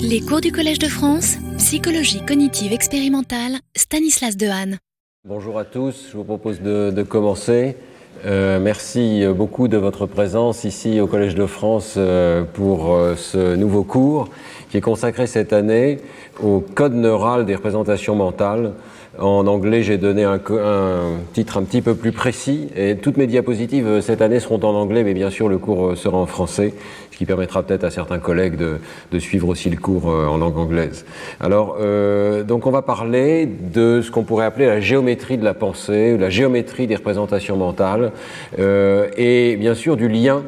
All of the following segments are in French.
Les cours du Collège de France, psychologie cognitive expérimentale, Stanislas Dehaene. Bonjour à tous, je vous propose de, commencer. Euh, merci beaucoup de votre présence ici au Collège de France euh, pour euh, ce nouveau cours qui est consacré cette année au code neural des représentations mentales. En anglais, j'ai donné un, un, titre un petit peu plus précis et toutes mes diapositives cette année seront en anglais, mais bien sûr le cours sera en français, qui permettra peut-être à certains collègues de, suivre aussi le cours en langue anglaise. Alors, euh, donc on va parler de ce qu'on pourrait appeler la géométrie de la pensée, la géométrie des représentations mentales, euh, et bien sûr du lien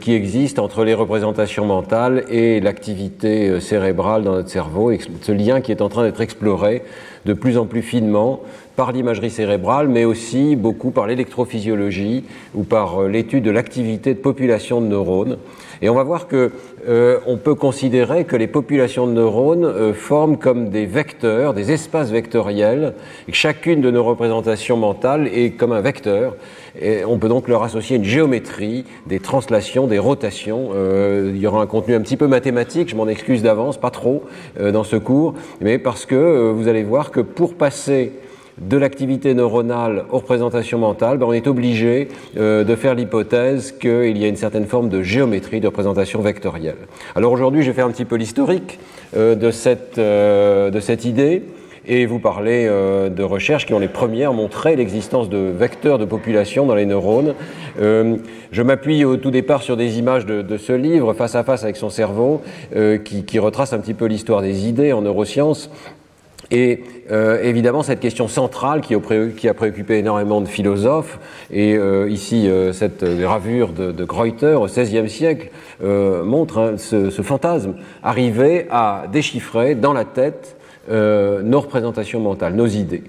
qui existe entre les représentations mentales et l'activité cérébrale dans notre cerveau, ce lien qui est en train d'être exploré de plus en plus finement par l'imagerie cérébrale, mais aussi beaucoup par l'électrophysiologie ou par l'étude de l'activité de population de neurones. Et on va voir que euh, on peut considérer que les populations de neurones euh, forment comme des vecteurs, des espaces vectoriels, et que chacune de nos représentations mentales est comme un vecteur. Et on peut donc leur associer une géométrie, des translations, des rotations. Euh, il y aura un contenu un petit peu mathématique, je m'en excuse d'avance, pas trop euh, dans ce cours, mais parce que euh, vous allez voir que pour passer de l'activité neuronale aux représentations mentales, ben on est obligé euh, de faire l'hypothèse qu'il y a une certaine forme de géométrie de représentation vectorielle. Alors aujourd'hui, je vais faire un petit peu l'historique euh, de, cette, euh, de cette idée et vous parler euh, de recherches qui ont les premières montré l'existence de vecteurs de population dans les neurones. Je m'appuie au tout départ sur des images de, ce livre, Face à face avec son cerveau, qui, qui retrace un petit peu l'histoire des idées en neurosciences. Et euh, évidemment, cette question centrale qui, a préoccupé énormément de philosophes, et euh, ici, euh, cette gravure de, de, Greuter au XVIe siècle montre hein, ce, ce, fantasme, arriver à déchiffrer dans la tête nos représentations mentales, nos idées.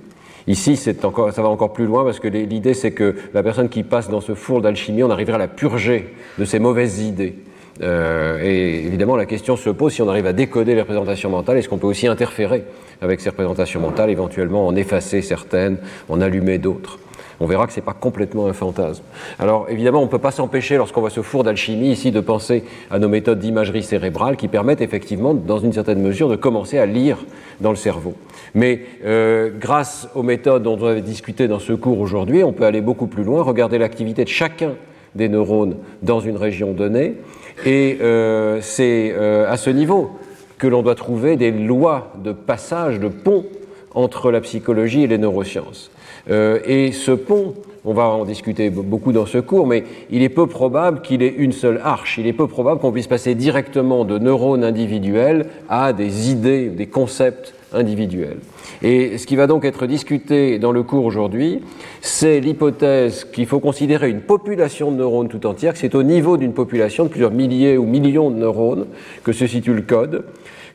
Ici, encore, ça va encore plus loin parce que l'idée, c'est que la personne qui passe dans ce four d'alchimie, on arriverait à la purger de ses mauvaises idées. Euh, et évidemment, la question se pose si on arrive à décoder les représentations mentales, est-ce qu'on peut aussi interférer avec ces représentations mentales, éventuellement en effacer certaines, en allumer d'autres? On verra que ce n'est pas complètement un fantasme. Alors évidemment, on ne peut pas s'empêcher, lorsqu'on voit ce four d'alchimie ici, de penser à nos méthodes d'imagerie cérébrale qui permettent effectivement, dans une certaine mesure, de commencer à lire dans le cerveau. Mais euh, grâce aux méthodes dont on avait discuté dans ce cours aujourd'hui, on peut aller beaucoup plus loin, regarder l'activité de chacun des neurones dans une région donnée, et euh, c'est euh, à ce niveau que l'on doit trouver des lois de passage, de pont entre la psychologie et les neurosciences. Euh, et ce pont, on va en discuter beaucoup dans ce cours, mais il est peu probable qu'il ait une seule arche. Il est peu probable qu'on puisse passer directement de neurones individuels à des idées, des concepts individuels. Et ce qui va donc être discuté dans le cours aujourd'hui, c'est l'hypothèse qu'il faut considérer une population de neurones tout entière, que c'est au niveau d'une population de plusieurs milliers ou millions de neurones que se situe le code,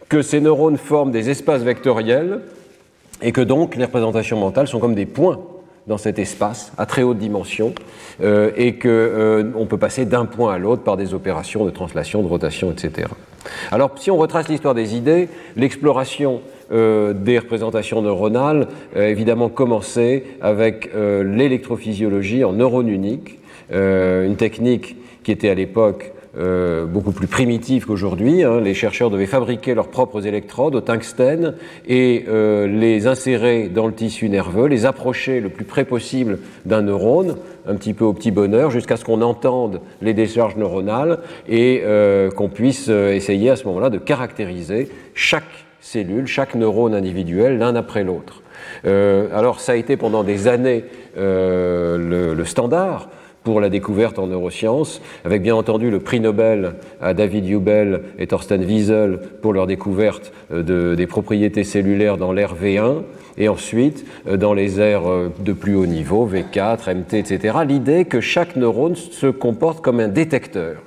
que ces neurones forment des espaces vectoriels et que donc les représentations mentales sont comme des points dans cet espace à très haute dimension euh, et qu'on euh, peut passer d'un point à l'autre par des opérations de translation, de rotation, etc. Alors si on retrace l'histoire des idées, l'exploration euh, des représentations neuronales a évidemment commencé avec euh, l'électrophysiologie en neurones uniques, euh, une technique qui était à l'époque euh, beaucoup plus primitive qu'aujourd'hui. Hein. Les chercheurs devaient fabriquer leurs propres électrodes au tungstène et euh, les insérer dans le tissu nerveux, les approcher le plus près possible d'un neurone, un petit peu au petit bonheur, jusqu'à ce qu'on entende les décharges neuronales et euh, qu'on puisse essayer à ce moment-là de caractériser chaque cellule, chaque neurone individuel l'un après l'autre. alors ça a été pendant des années le, le standard pour la découverte en neurosciences, avec bien entendu le prix Nobel à David Hubel et Thorsten Wiesel pour leur découverte de, des propriétés cellulaires dans l'air V1, et ensuite dans les aires de plus haut niveau, V4, MT, etc., l'idée que chaque neurone se comporte comme un détecteur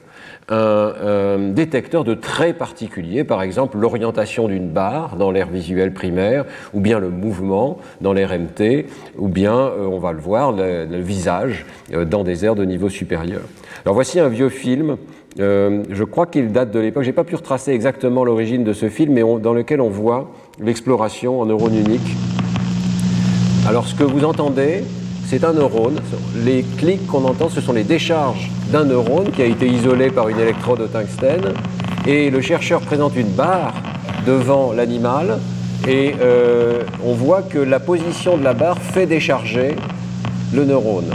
un, un, détecteur de traits particuliers, par exemple l'orientation d'une barre dans l'air visuel primaire, ou bien le mouvement dans l'air MT, ou bien, euh, on va le voir, le, visage euh, dans des aires de niveau supérieur. Alors voici un vieux film, euh, je crois qu'il date de l'époque, j'ai pas pu retracer exactement l'origine de ce film, mais dans lequel on voit l'exploration en neurones uniques. Alors ce que vous entendez, c'est un neurone. Les clics qu'on entend, ce sont les décharges d'un neurone qui a été isolé par une électrode au tungstène. Et le chercheur présente une barre devant l'animal et euh, on voit que la position de la barre fait décharger le neurone.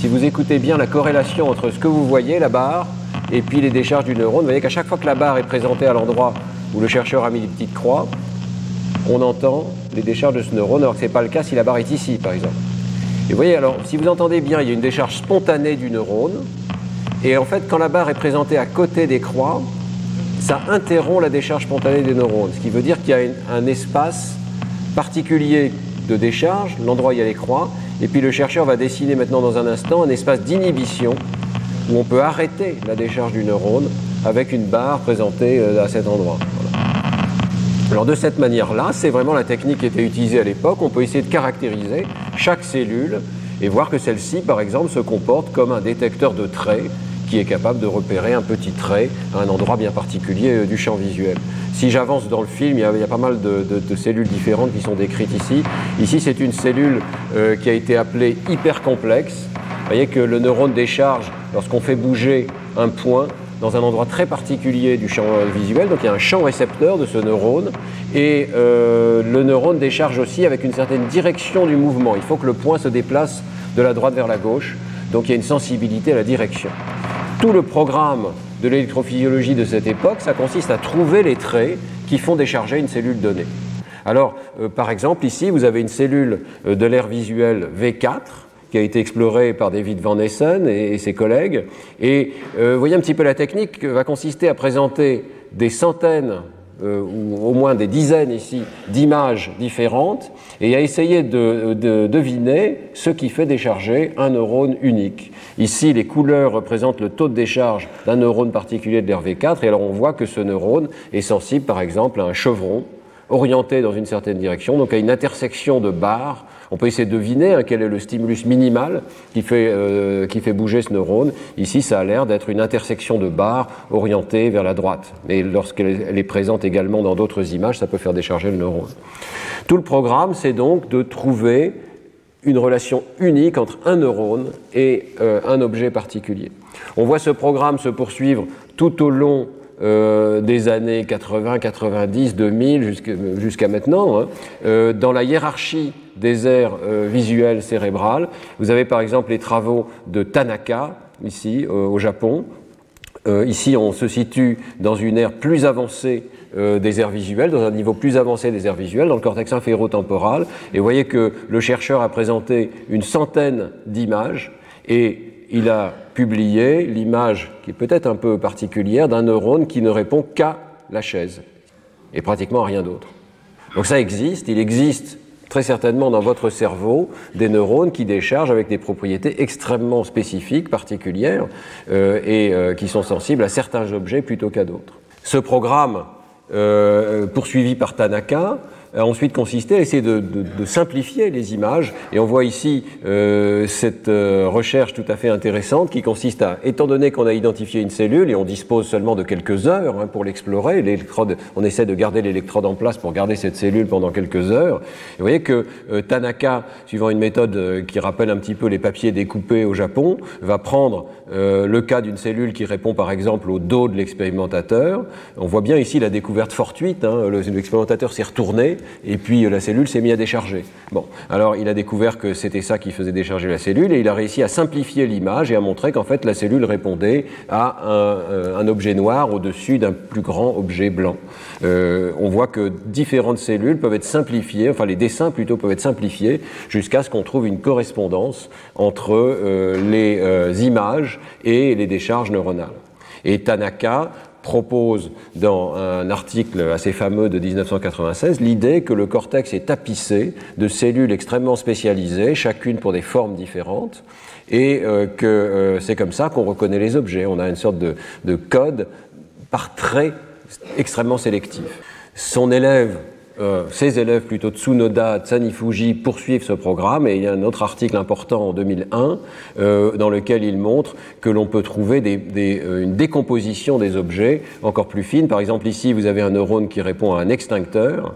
Si vous écoutez bien la corrélation entre ce que vous voyez, la barre, et puis les décharges du neurone, vous voyez qu'à chaque fois que la barre est présentée à l'endroit où le chercheur a mis des petites croix, on entend les décharges de ce neurone, alors que ce n'est pas le cas si la barre est ici, par exemple. Et vous voyez, alors, si vous entendez bien, il y a une décharge spontanée du neurone, et en fait, quand la barre est présentée à côté des croix, ça interrompt la décharge spontanée des neurones, ce qui veut dire qu'il y a un espace particulier de décharge, l'endroit où il y a les croix, et puis le chercheur va dessiner maintenant dans un instant un espace d'inhibition où on peut arrêter la décharge du neurone avec une barre présentée euh, à cet endroit. Alors de cette manière-là, c'est vraiment la technique qui était utilisée à l'époque. On peut essayer de caractériser chaque cellule et voir que celle-ci, par exemple, se comporte comme un détecteur de traits qui est capable de repérer un petit trait à un endroit bien particulier euh, du champ visuel. Si j'avance dans le film, il y, a, pas mal de, cellules différentes qui sont décrites ici. Ici, c'est une cellule euh, qui a été appelée hypercomplexe. Vous voyez que le neurone décharge lorsqu'on fait bouger un point dans un endroit très particulier du champ euh, visuel. Donc il y a un champ récepteur de ce neurone. Et le neurone décharge aussi avec une certaine direction du mouvement. Il faut que le point se déplace de la droite vers la gauche. Donc il y a une sensibilité à la direction. Tout le programme de l'électrophysiologie de cette époque, ça consiste à trouver les traits qui font décharger une cellule donnée. Alors, euh, par exemple, ici, vous avez une cellule euh, de l'air visuel V4 qui a été explorée par David Van Essen et, ses collègues. Et euh, vous voyez un petit peu la technique va consister à présenter des centaines euh, ou au moins des dizaines ici d'images différentes, et à essayer de, deviner ce qui fait décharger un neurone unique. Ici, les couleurs représentent le taux de décharge d'un neurone particulier de l'RV4, et alors on voit que ce neurone est sensible par exemple à un chevron orienté dans une certaine direction, donc à une intersection de barres on peut essayer de deviner hein, quel est le stimulus minimal qui fait, euh, qui fait bouger ce neurone. Ici, ça a l'air d'être une intersection de barres orientée vers la droite. Mais lorsqu'elle est présente également dans d'autres images, ça peut faire décharger le neurone. Tout le programme, c'est donc de trouver une relation unique entre un neurone et euh, un objet particulier. On voit ce programme se poursuivre tout au long euh, des années 80, 90, 2000 jusqu'à maintenant, hein. euh, dans la hiérarchie des aires euh, visuelles cérébrales. Vous avez par exemple les travaux de Tanaka, ici au Japon. ici, on se situe dans une aire plus avancée des aires visuelles, dans un niveau plus avancé des aires visuelles, dans le cortex inférotemporal. Et vous voyez que le chercheur a présenté une centaine d'images et il a publié l'image, qui est peut-être un peu particulière, d'un neurone qui ne répond qu'à la chaise et pratiquement à rien d'autre. Donc ça existe, il existe très certainement dans votre cerveau des neurones qui déchargent avec des propriétés extrêmement spécifiques, particulières, euh, et euh, qui sont sensibles à certains objets plutôt qu'à d'autres. Ce programme, euh, poursuivi par Tanaka, ensuite consisté à essayer de, simplifier les images. Et on voit ici euh, cette euh, recherche tout à fait intéressante qui consiste à, étant donné qu'on a identifié une cellule et on dispose seulement de quelques heures hein, pour l'explorer, l'électrode, on essaie de garder l'électrode en place pour garder cette cellule pendant quelques heures. Vous voyez que euh, Tanaka, suivant une méthode qui rappelle un petit peu les papiers découpés au Japon, va prendre le cas d'une cellule qui répond par exemple au dos de l'expérimentateur. On voit bien ici la découverte fortuite. Hein, l'expérimentateur s'est retourné et puis euh, la cellule s'est mise à décharger. Bon, alors il a découvert que c'était ça qui faisait décharger la cellule et il a réussi à simplifier l'image et à montrer qu'en fait la cellule répondait à un, euh, objet noir au-dessus d'un plus grand objet blanc. Euh, on voit que différentes cellules peuvent être simplifiées, enfin les dessins plutôt peuvent être simplifiés jusqu'à ce qu'on trouve une correspondance entre les images et les décharges neuronales. Et Tanaka propose dans un article assez fameux de 1996 l'idée que le cortex est tapissé de cellules extrêmement spécialisées, chacune pour des formes différentes, et euh, que euh, c'est comme ça qu'on reconnaît les objets. On a une sorte de, de code par trait extrêmement sélectif. Son élève euh, ses élèves plutôt Tsunoda, Tsanifuji poursuivent ce programme et il y a un autre article important en 2001 euh, dans lequel il montre que l'on peut trouver euh, une décomposition des objets encore plus fine. Par exemple ici vous avez un neurone qui répond à un extincteur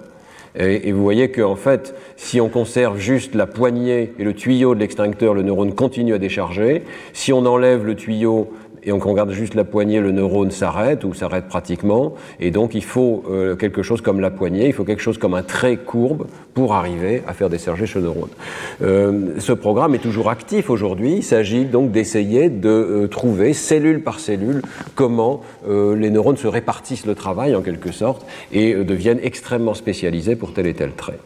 et, et vous voyez qu'en fait si on conserve juste la poignée et le tuyau de l'extincteur, le neurone continue à décharger. Si on enlève le tuyau et on regarde juste la poignée, le neurone s'arrête ou s'arrête pratiquement. Et donc il faut euh, quelque chose comme la poignée, il faut quelque chose comme un trait courbe pour arriver à faire décharger ce neurone. Euh, ce programme est toujours actif aujourd'hui. Il s'agit donc d'essayer de euh, trouver cellule par cellule comment les neurones se répartissent le travail en quelque sorte et deviennent extrêmement spécialisés pour tel et tel trait.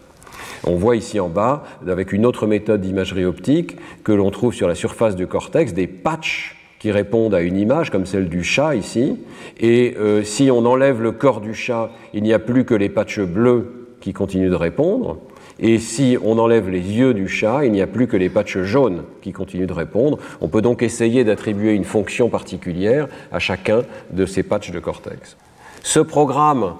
On voit ici en bas, avec une autre méthode d'imagerie optique, que l'on trouve sur la surface du cortex des patchs qui répondent à une image comme celle du chat ici. Et euh, si on enlève le corps du chat, il n'y a plus que les patchs bleus qui continuent de répondre. Et si on enlève les yeux du chat, il n'y a plus que les patchs jaunes qui continuent de répondre. On peut donc essayer d'attribuer une fonction particulière à chacun de ces patchs de cortex. Ce programme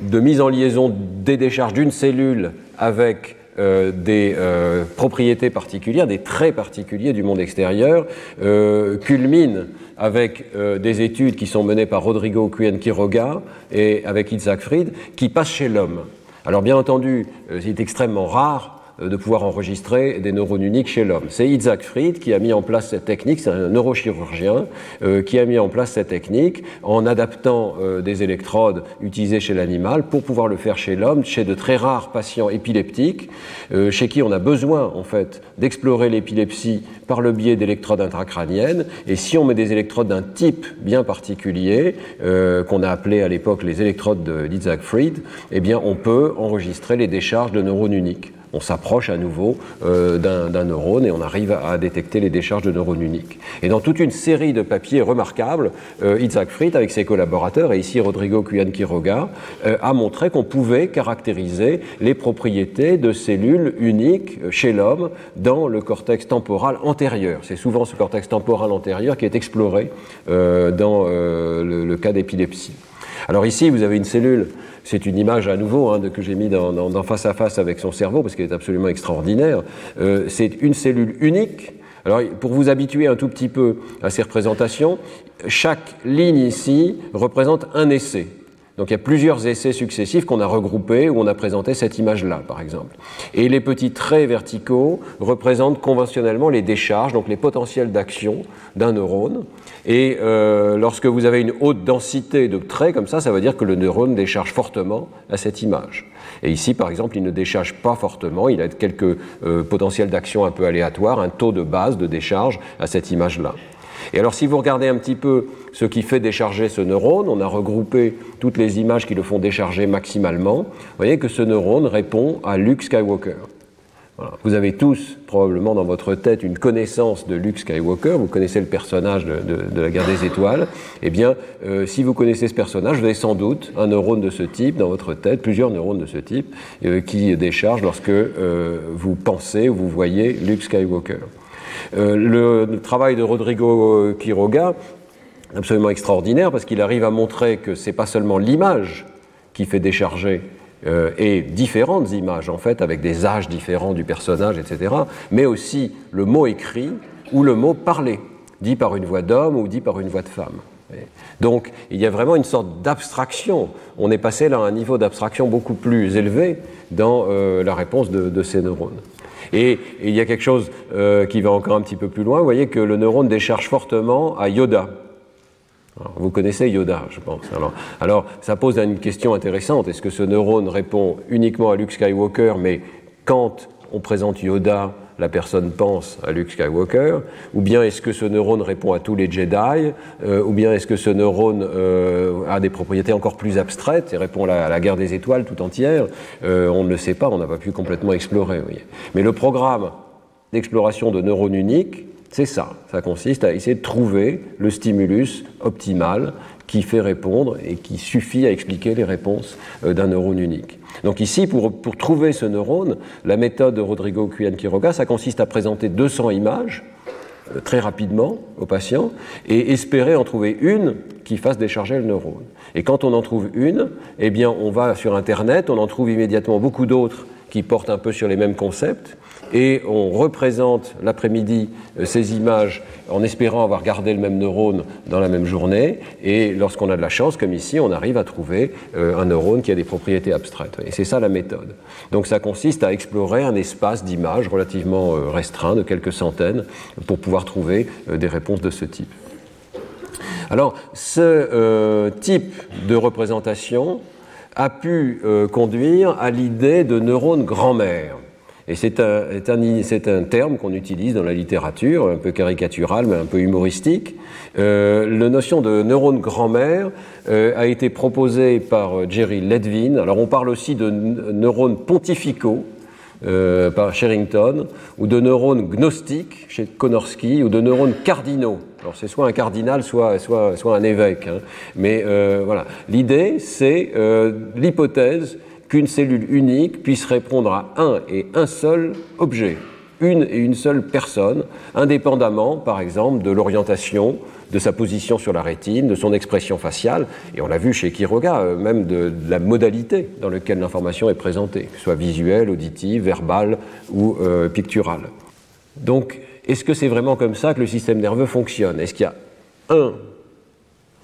de mise en liaison des décharges d'une cellule avec euh, des euh, propriétés particulières, des traits particuliers du monde extérieur, euh, culmine avec des études qui sont menées par Rodrigo Cuen Quiroga et avec Isaac Fried, qui passent chez l'homme. Alors bien entendu, c'est extrêmement rare euh, de pouvoir enregistrer des neurones uniques chez l'homme. C'est Isaac Fried qui a mis en place cette technique, c'est un neurochirurgien euh, qui a mis en place cette technique en adaptant euh, des électrodes utilisées chez l'animal pour pouvoir le faire chez l'homme, chez de très rares patients épileptiques, chez qui on a besoin en fait d'explorer l'épilepsie par le biais d'électrodes intracrâniennes. Et si on met des électrodes d'un type bien particulier, qu'on a appelé à l'époque les électrodes d'Isaac Fried, eh on peut enregistrer les décharges de neurones uniques on s'approche à nouveau euh, d'un neurone et on arrive à, détecter les décharges de neurones uniques. Et dans toute une série de papiers remarquables, euh, Isaac Fried, avec ses collaborateurs, et ici Rodrigo Cuyan Quiroga, euh, a montré qu'on pouvait caractériser les propriétés de cellules uniques chez l'homme dans le cortex temporal antérieur. C'est souvent ce cortex temporal antérieur qui est exploré dans le, cas d'épilepsie. Alors ici, vous avez une cellule c'est une image à nouveau hein, que j'ai mis dans, face à face avec son cerveau parce qu'elle est absolument extraordinaire. Euh, c'est une cellule unique. Alors, pour vous habituer un tout petit peu à ces représentations, chaque ligne ici représente un essai. Donc il y a plusieurs essais successifs qu'on a regroupés où on a présenté cette image-là, par exemple. Et les petits traits verticaux représentent conventionnellement les décharges, donc les potentiels d'action d'un neurone. Et euh, lorsque vous avez une haute densité de traits comme ça, ça veut dire que le neurone décharge fortement à cette image. Et ici, par exemple, il ne décharge pas fortement, il a quelques euh, potentiels d'action un peu aléatoires, un taux de base de décharge à cette image-là. Et alors, si vous regardez un petit peu ce qui fait décharger ce neurone, on a regroupé toutes les images qui le font décharger maximalement. Vous voyez que ce neurone répond à Luke Skywalker. Vous avez tous probablement dans votre tête une connaissance de Luke Skywalker, vous connaissez le personnage de, la guerre des étoiles. Eh bien, euh, si vous connaissez ce personnage, vous avez sans doute un neurone de ce type dans votre tête, plusieurs neurones de ce type, euh, qui déchargent lorsque euh, vous pensez ou vous voyez Luke Skywalker. Le, le, travail de Rodrigo Quiroga, absolument extraordinaire, parce qu'il arrive à montrer que ce n'est pas seulement l'image qui fait décharger euh, et différentes images, en fait, avec des âges différents du personnage, etc., mais aussi le mot écrit ou le mot parlé, dit par une voix d'homme ou dit par une voix de femme. Donc il y a vraiment une sorte d'abstraction. On est passé là à un niveau d'abstraction beaucoup plus élevé dans euh, la réponse de, ces neurones. Et, il y a quelque chose euh, qui va encore un petit peu plus loin. Vous voyez que le neurone décharge fortement à Yoda vous connaissez Yoda, je pense. Alors, ça pose une question intéressante. Est-ce que ce neurone répond uniquement à Luke Skywalker, mais quand on présente Yoda, la personne pense à Luke Skywalker Ou bien est-ce que ce neurone répond à tous les Jedi euh, Ou bien est-ce que ce neurone euh, a des propriétés encore plus abstraites et répond à la, guerre des étoiles tout entière euh, On ne le sait pas, on n'a pas pu complètement explorer. Mais le programme d'exploration de neurones uniques c'est ça. Ça consiste à essayer de trouver le stimulus optimal qui fait répondre et qui suffit à expliquer les réponses euh, d'un neurone unique. Donc ici, pour, trouver ce neurone, la méthode de Rodrigo Cuyan-Quiroga, ça consiste à présenter 200 images euh, très rapidement au patient et espérer en trouver une qui fasse décharger le neurone. Et quand on en trouve une, eh bien, on va sur Internet, on en trouve immédiatement beaucoup d'autres qui portent un peu sur les mêmes concepts et on représente l'après-midi euh, ces images en espérant avoir gardé le même neurone dans la même journée. Et lorsqu'on a de la chance, comme ici, on arrive à trouver euh, un neurone qui a des propriétés abstraites. Et c'est ça la méthode. Donc ça consiste à explorer un espace d'images relativement euh, restreint, de quelques centaines, pour pouvoir trouver des réponses de ce type. Alors, ce type de représentation a pu conduire à l'idée de neurones grand-mère. Et c'est un, terme qu'on utilise dans la littérature, un peu caricatural, mais un peu humoristique. Euh, la notion de neurone grand-mère euh, a été proposée par euh, Jerry Ledvin. Alors on parle aussi de neurones pontificaux, euh, par Sherrington, ou de neurones gnostiques chez Konorski, ou de neurones cardinaux. Alors c'est soit un cardinal, soit, un évêque. Hein. Mais euh, voilà, l'idée, c'est euh, l'hypothèse qu'une cellule unique puisse répondre à un et un seul objet, une et une seule personne, indépendamment, par exemple, de l'orientation, de sa position sur la rétine, de son expression faciale, et on l'a vu chez Quiroga, euh, même de, la modalité dans laquelle l'information est présentée, soit visuelle, auditive, verbale ou picturale. Donc, est-ce que c'est vraiment comme ça que le système nerveux fonctionne? Est-ce qu'il y a un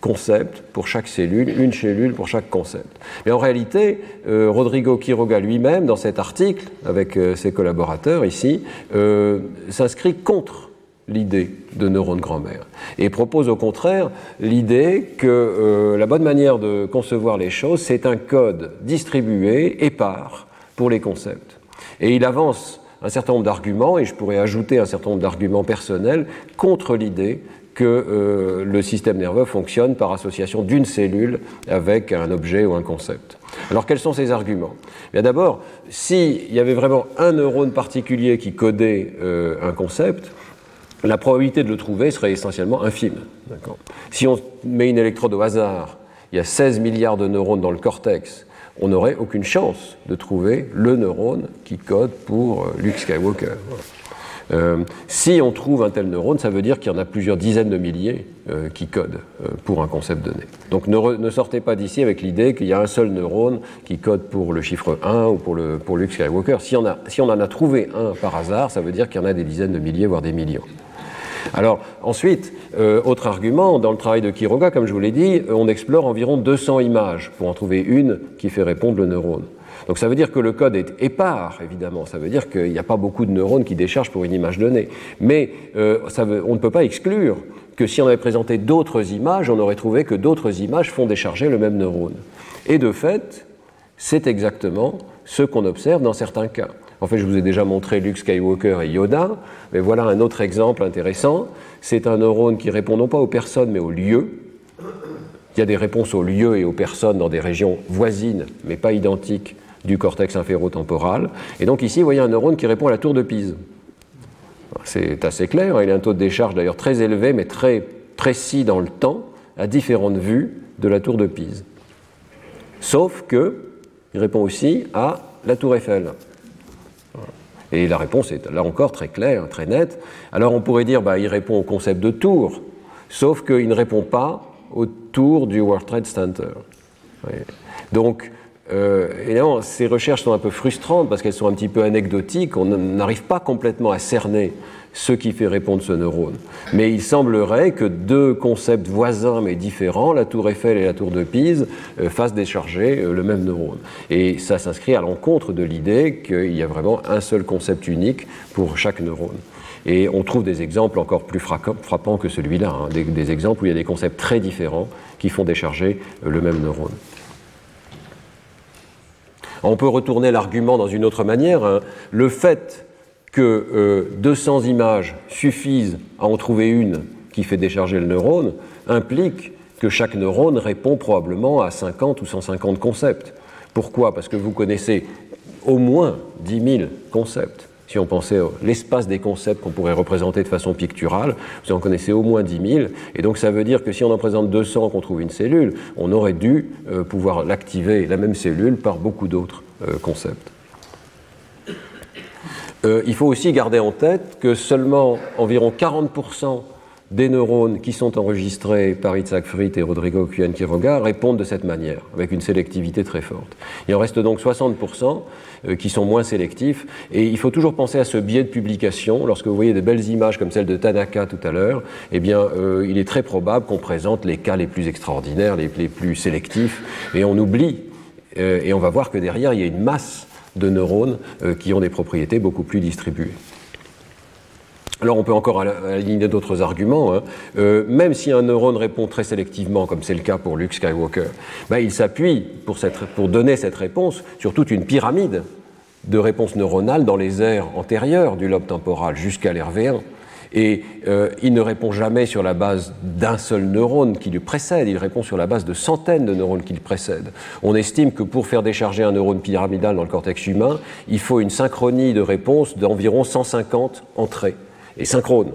concept pour chaque cellule, une cellule pour chaque concept? Mais en réalité, euh, Rodrigo Quiroga lui-même, dans cet article, avec euh, ses collaborateurs ici, euh, s'inscrit contre l'idée de neurones grand-mère et propose au contraire l'idée que la bonne manière de concevoir les choses, c'est un code distribué, épars, pour les concepts. Et il avance un certain nombre d'arguments, et je pourrais ajouter un certain nombre d'arguments personnels, contre l'idée que euh, le système nerveux fonctionne par association d'une cellule avec un objet ou un concept. Alors quels sont ces arguments? Bien d'abord, s'il y avait vraiment un neurone particulier qui codait euh, un concept, la probabilité de le trouver serait essentiellement infime. Si on met une électrode au hasard, il y a 16 milliards de neurones dans le cortex, on n'aurait aucune chance de trouver le neurone qui code pour euh, Luke Skywalker. Euh, si on trouve un tel neurone, ça veut dire qu'il y en a plusieurs dizaines de milliers euh, qui codent pour un concept donné. Donc ne, sortez pas d'ici avec l'idée qu'il y a un seul neurone qui code pour le chiffre 1 ou pour, le, Luke Skywalker. Si on, si on en a trouvé un par hasard, ça veut dire qu'il y en a des dizaines de milliers, voire des millions. Alors ensuite, autre argument, dans le travail de Quiroga, comme je vous l'ai dit, on explore environ 200 images pour en trouver une qui fait répondre le neurone. Donc ça veut dire que le code est épars, évidemment. Ça veut dire qu'il n'y a pas beaucoup de neurones qui déchargent pour une image donnée. Mais euh, on ne peut pas exclure que si on avait présenté d'autres images, on aurait trouvé que d'autres images font décharger le même neurone. Et de fait, c'est exactement ce qu'on observe dans certains cas. En fait, je vous ai déjà montré Luke Skywalker et Yoda, mais voilà un autre exemple intéressant. C'est un neurone qui répond non pas aux personnes, mais aux lieux. Il y a des réponses aux lieux et aux personnes dans des régions voisines, mais pas identiques du cortex inférotemporal. Et donc ici, vous voyez un neurone qui répond à la tour de Pise. C'est assez clair, il a un taux de décharge d'ailleurs très élevé, mais très précis dans le temps, à différentes vues de la tour de Pise. Sauf que il répond aussi à la tour Eiffel. Et la réponse est là encore très claire, très nette. Alors on pourrait dire, bah, il répond au concept de tour, sauf qu'il ne répond pas au tour du World Trade Center. Donc euh, évidemment, ces recherches sont un peu frustrantes parce qu'elles sont un petit peu anecdotiques. On n'arrive pas complètement à cerner ce qui fait répondre ce neurone. Mais il semblerait que deux concepts voisins mais différents, la tour Eiffel et la tour de Pise, euh, fassent décharger euh, le même neurone. Et ça s'inscrit à l'encontre de l'idée qu'il y a vraiment un seul concept unique pour chaque neurone. Et on trouve des exemples encore plus frappants que celui-là, hein, des, exemples où il y a des concepts très différents qui font décharger le même neurone. On peut retourner l'argument dans une autre manière. Hein. Le fait que 200 euh, images suffisent à en trouver une qui fait décharger le neurone implique que chaque neurone répond probablement à 50 ou 150 concepts. Pourquoi? Parce que vous connaissez au moins 10 000 concepts. Si on pensait à l'espace des concepts qu'on pourrait représenter de façon picturale, vous en connaissez au moins 10 000. Et donc ça veut dire que si on en présente 200 qu'on trouve une cellule, on aurait dû euh, pouvoir l'activer, la même cellule, par beaucoup d'autres euh, concepts. Euh, il faut aussi garder en tête que seulement environ 40% des neurones qui sont enregistrés par Itzhak Frit et Rodrigo Cuen Quiroga répondent de cette manière, avec une sélectivité très forte. Il en reste donc 60% euh, qui sont moins sélectifs, et il faut toujours penser à ce biais de publication. Lorsque vous voyez des belles images comme celle de Tanaka tout à l'heure, eh bien, euh, il est très probable qu'on présente les cas les plus extraordinaires, les, plus sélectifs, et on oublie, et on va voir que derrière, il y a une masse de neurones qui ont des propriétés beaucoup plus distribuées. Alors on peut encore aligner d'autres arguments. Hein. Euh, même si un neurone répond très sélectivement, comme c'est le cas pour Luke Skywalker, ben, il s'appuie pour, pour donner cette réponse sur toute une pyramide de réponses neuronales dans les aires antérieures du lobe temporal jusqu'à l'RV1. Et euh, il ne répond jamais sur la base d'un seul neurone qui lui précède, il répond sur la base de centaines de neurones qui le précèdent. On estime que pour faire décharger un neurone pyramidal dans le cortex humain, il faut une synchronie de réponse d'environ 150 entrées, et synchrone.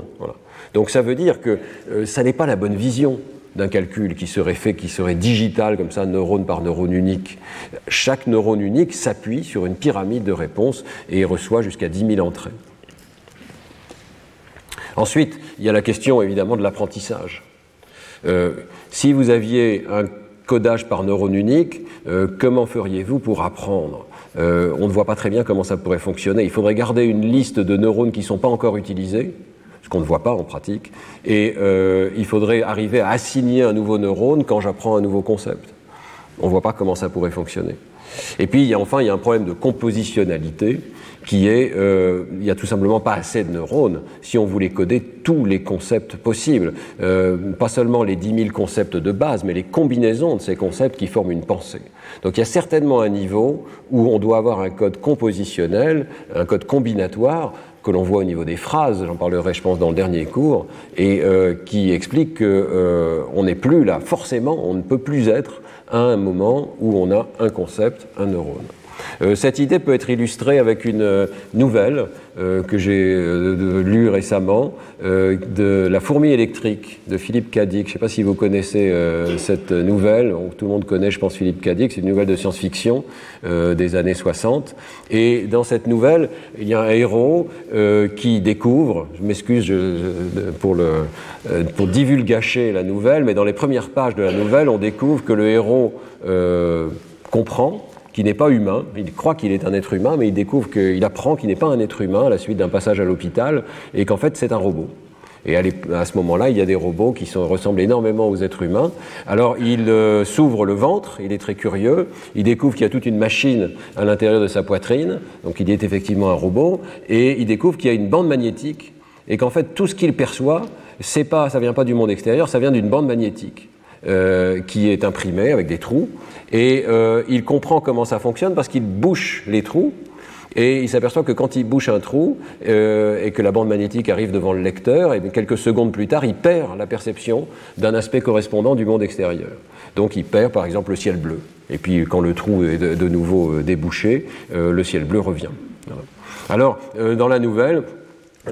Donc ça veut dire que euh, ça n'est pas la bonne vision d'un calcul qui serait fait, qui serait digital, comme ça, neurone par neurone unique. Chaque neurone unique s'appuie sur une pyramide de réponses et reçoit jusqu'à 10 000 entrées. Ensuite, il y a la question évidemment de l'apprentissage. Euh, si vous aviez un codage par neurone unique, euh, comment feriez-vous pour apprendre euh, On ne voit pas très bien comment ça pourrait fonctionner. Il faudrait garder une liste de neurones qui ne sont pas encore utilisés, ce qu'on ne voit pas en pratique, et il faudrait arriver à assigner un nouveau neurone quand j'apprends un nouveau concept. On ne voit pas comment ça pourrait fonctionner. Et puis, enfin, il y a un problème de compositionnalité qui est, euh, il n'y a tout simplement pas assez de neurones si on voulait coder tous les concepts possibles. Euh, pas seulement les 10 000 concepts de base, mais les combinaisons de ces concepts qui forment une pensée. Donc il y a certainement un niveau où on doit avoir un code compositionnel, un code combinatoire que l'on voit au niveau des phrases, j'en parlerai je pense dans le dernier cours, et euh, qui explique qu'on n'est plus là, forcément, on ne peut plus être à un moment où on a un concept, un neurone. Euh, cette idée peut être illustrée avec une euh, nouvelle euh, que j'ai lue récemment de La fourmi électrique de Philippe Cadic. Je ne sais pas si vous connaissez cette nouvelle. Tout le monde connaît, je pense, Philippe Cadic. C'est une nouvelle de science-fiction des années 60. Et dans cette nouvelle, il y a un héros qui découvre, je m'excuse pour, la nouvelle, mais dans les premières pages de la nouvelle, on découvre que le héros comprend qui n'est pas humain. Il croit qu'il est un être humain, mais il découvre qu'il apprend qu'il n'est pas un être humain à la suite d'un passage à l'hôpital et qu'en fait c'est un robot. Et à ce moment-là, il y a des robots qui ressemblent énormément aux êtres humains. Alors il euh, s'ouvre le ventre, il est très curieux, il découvre qu'il y a toute une machine à l'intérieur de sa poitrine, donc il est effectivement un robot, et il découvre qu'il y a une bande magnétique, et qu'en fait tout ce qu'il perçoit, c'est pas, ça vient pas du monde extérieur, ça vient d'une bande magnétique. Euh, qui est imprimée avec des trous, et euh, il comprend comment ça fonctionne parce qu'il bouche les trous, et il s'aperçoit que quand il bouche un trou euh, et que la bande magnétique arrive devant le lecteur, et quelques secondes plus tard, il perd la perception d'un aspect correspondant du monde extérieur. Donc il perd par exemple le ciel bleu. Et puis quand le trou est de, nouveau débouché, le ciel bleu revient. Alors dans la nouvelle,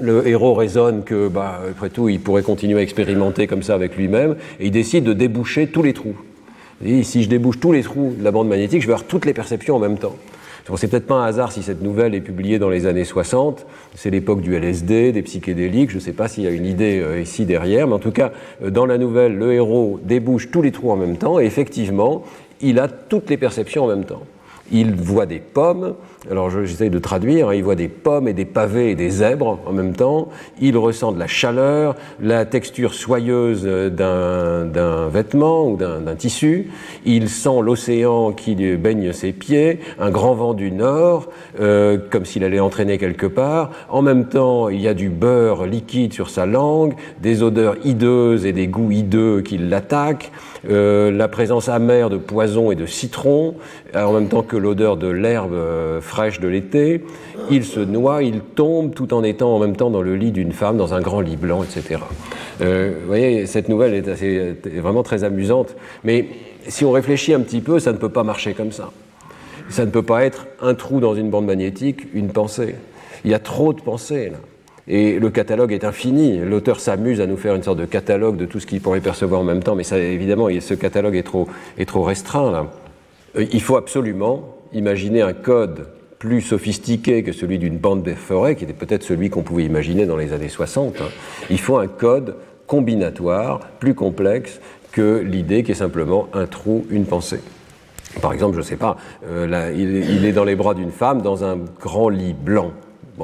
le héros raisonne que, bah, après tout, il pourrait continuer à expérimenter comme ça avec lui-même, et il décide de déboucher tous les trous. Si je débouche tous les trous de la bande magnétique, je vais avoir toutes les perceptions en même temps. C'est peut-être pas un hasard si cette nouvelle est publiée dans les années 60. C'est l'époque du LSD, des psychédéliques. Je ne sais pas s'il y a une idée euh, ici derrière, mais en tout cas, euh, dans la nouvelle, le héros débouche tous les trous en même temps, et effectivement, il a toutes les perceptions en même temps. Il voit des pommes, alors j'essaye de traduire, hein. il voit des pommes et des pavés et des zèbres en même temps, il ressent de la chaleur, la texture soyeuse d'un vêtement ou d'un tissu, il sent l'océan qui baigne ses pieds, un grand vent du nord, euh, comme s'il allait entraîner quelque part, en même temps il y a du beurre liquide sur sa langue, des odeurs hideuses et des goûts hideux qui l'attaquent, euh, la présence amère de poison et de citron, en même temps que l'odeur de l'herbe euh, fraîche de l'été. Il se noie, il tombe tout en étant en même temps dans le lit d'une femme, dans un grand lit blanc, etc. Euh, vous voyez, cette nouvelle est, vraiment très amusante. Mais si on réfléchit un petit peu, ça ne peut pas marcher comme ça. Ça ne peut pas être un trou dans une bande magnétique, une pensée. Il y a trop de pensées là. Et le catalogue est infini. L'auteur s'amuse à nous faire une sorte de catalogue de tout ce qu'il pourrait percevoir en même temps, mais ça, évidemment, ce catalogue est trop, est trop restreint. Là. Euh, il faut absolument imaginer un code plus sophistiqué que celui d'une bande de forêt, qui était peut-être celui qu'on pouvait imaginer dans les années 60. Hein. Il faut un code combinatoire, plus complexe que l'idée qui est simplement un trou, une pensée. Par exemple, je ne sais pas, euh, il, est dans les bras d'une femme dans un grand lit blanc.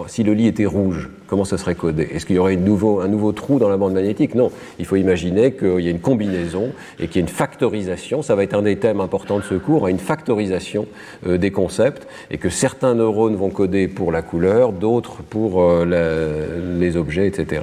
Si le lit était rouge, comment ça serait codé? Est-ce qu'il y aurait un nouveau trou dans la bande magnétique? Non. Il faut imaginer qu'il y a une combinaison et qu'il y a une factorisation. Ça va être un des thèmes importants de ce cours, hein, une factorisation euh, des concepts et que certains neurones vont coder pour la couleur, d'autres pour euh, les objets, etc.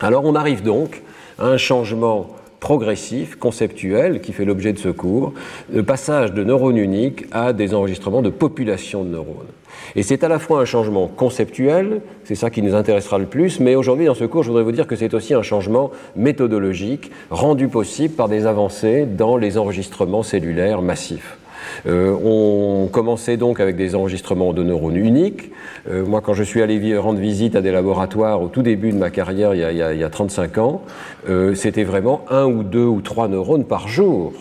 Alors on arrive donc à un changement progressif, conceptuel, qui fait l'objet de ce cours, le passage de neurones uniques à des enregistrements de populations de neurones. Et c'est à la fois un changement conceptuel, c'est ça qui nous intéressera le plus, mais aujourd'hui dans ce cours, je voudrais vous dire que c'est aussi un changement méthodologique rendu possible par des avancées dans les enregistrements cellulaires massifs. Euh, on commençait donc avec des enregistrements de neurones uniques. Euh, moi, quand je suis allé rendre visite à des laboratoires au tout début de ma carrière, il y a, 35 ans, euh, c'était vraiment un ou deux ou trois neurones par jour.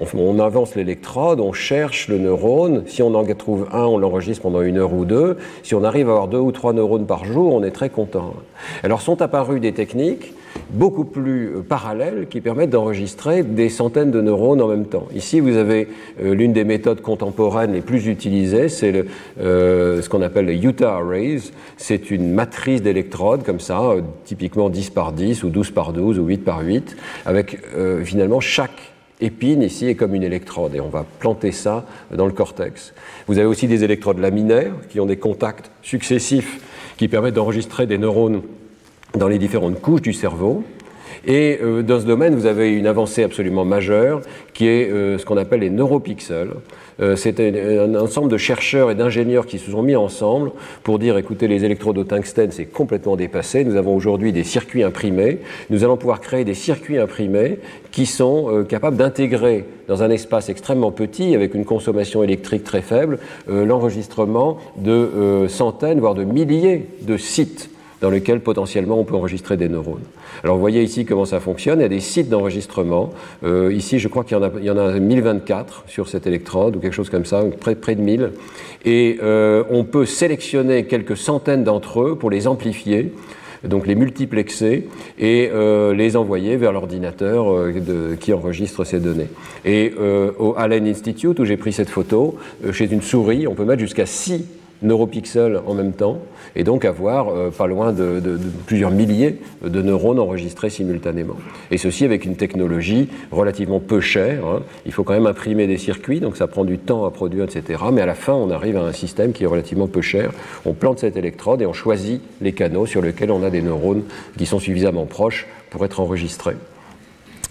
On, avance l'électrode, on cherche le neurone. Si on en trouve un, on l'enregistre pendant une heure ou deux. Si on arrive à avoir deux ou trois neurones par jour, on est très content. Alors sont apparues des techniques beaucoup plus euh, parallèles qui permettent d'enregistrer des centaines de neurones en même temps. Ici, vous avez euh, l'une des méthodes contemporaines les plus utilisées, c'est euh, ce qu'on appelle les Utah Arrays. C'est une matrice d'électrodes comme ça, typiquement 10 par 10 ou 12 par 12 ou 8 par 8, avec finalement chaque épine ici est comme une électrode et on va planter ça dans le cortex. Vous avez aussi des électrodes laminaires qui ont des contacts successifs qui permettent d'enregistrer des neurones dans les différentes couches du cerveau. Et euh, dans ce domaine, vous avez une avancée absolument majeure qui est euh, ce qu'on appelle les neuropixels. Euh, c'est un, ensemble de chercheurs et d'ingénieurs qui se sont mis ensemble pour dire écoutez, les électrodes au tungstène, c'est complètement dépassé. Nous avons aujourd'hui des circuits imprimés. Nous allons pouvoir créer des circuits imprimés qui sont capables d'intégrer dans un espace extrêmement petit, avec une consommation électrique très faible, l'enregistrement de centaines, voire de milliers de sites dans lequel potentiellement on peut enregistrer des neurones. Alors vous voyez ici comment ça fonctionne. Il y a des sites d'enregistrement. Euh, ici, je crois qu'il y, en a, 1024 sur cette électrode ou quelque chose comme ça, près, de 1000. Et euh, on peut sélectionner quelques centaines d'entre eux pour les amplifier donc les multiplexer et euh, les envoyer vers l'ordinateur qui enregistre ces données. Et au Allen Institute, où j'ai pris cette photo, chez une souris, on peut mettre jusqu'à 6 neuropixels en même temps, et donc avoir euh, pas loin de, plusieurs milliers de neurones enregistrés simultanément. Et ceci avec une technologie relativement peu chère. Hein. Il faut quand même imprimer des circuits, donc ça prend du temps à produire, etc. Mais à la fin, on arrive à un système qui est relativement peu cher. On plante cette électrode et on choisit les canaux sur lesquels on a des neurones qui sont suffisamment proches pour être enregistrés.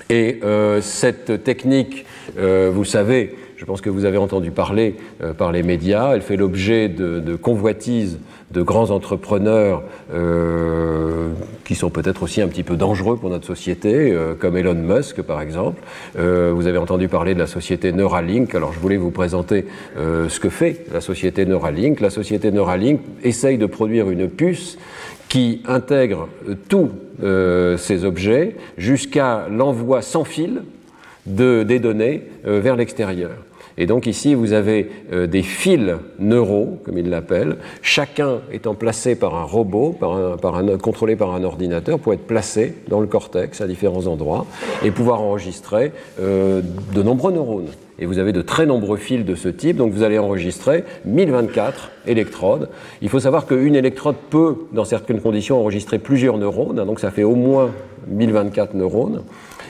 Et euh, cette technique, euh, vous savez, je pense que vous avez entendu parler euh, par les médias. Elle fait l'objet de, convoitises de grands entrepreneurs euh, qui sont peut-être aussi un petit peu dangereux pour notre société, euh, comme Elon Musk par exemple. vous avez entendu parler de la société Neuralink. Alors je voulais vous présenter ce que fait la société Neuralink. La société Neuralink essaye de produire une puce qui intègre tous ces objets jusqu'à l'envoi sans fil de, des données euh, vers l'extérieur. Et donc ici, vous avez euh, des fils neuraux, comme ils l'appellent, chacun étant placé par un robot, par un, contrôlé par un ordinateur, pour être placé dans le cortex à différents endroits et pouvoir enregistrer euh, de nombreux neurones. Et vous avez de très nombreux fils de ce type, donc vous allez enregistrer 1024 électrodes. Il faut savoir qu'une électrode peut, dans certaines conditions, enregistrer plusieurs neurones, hein, donc ça fait au moins 1024 neurones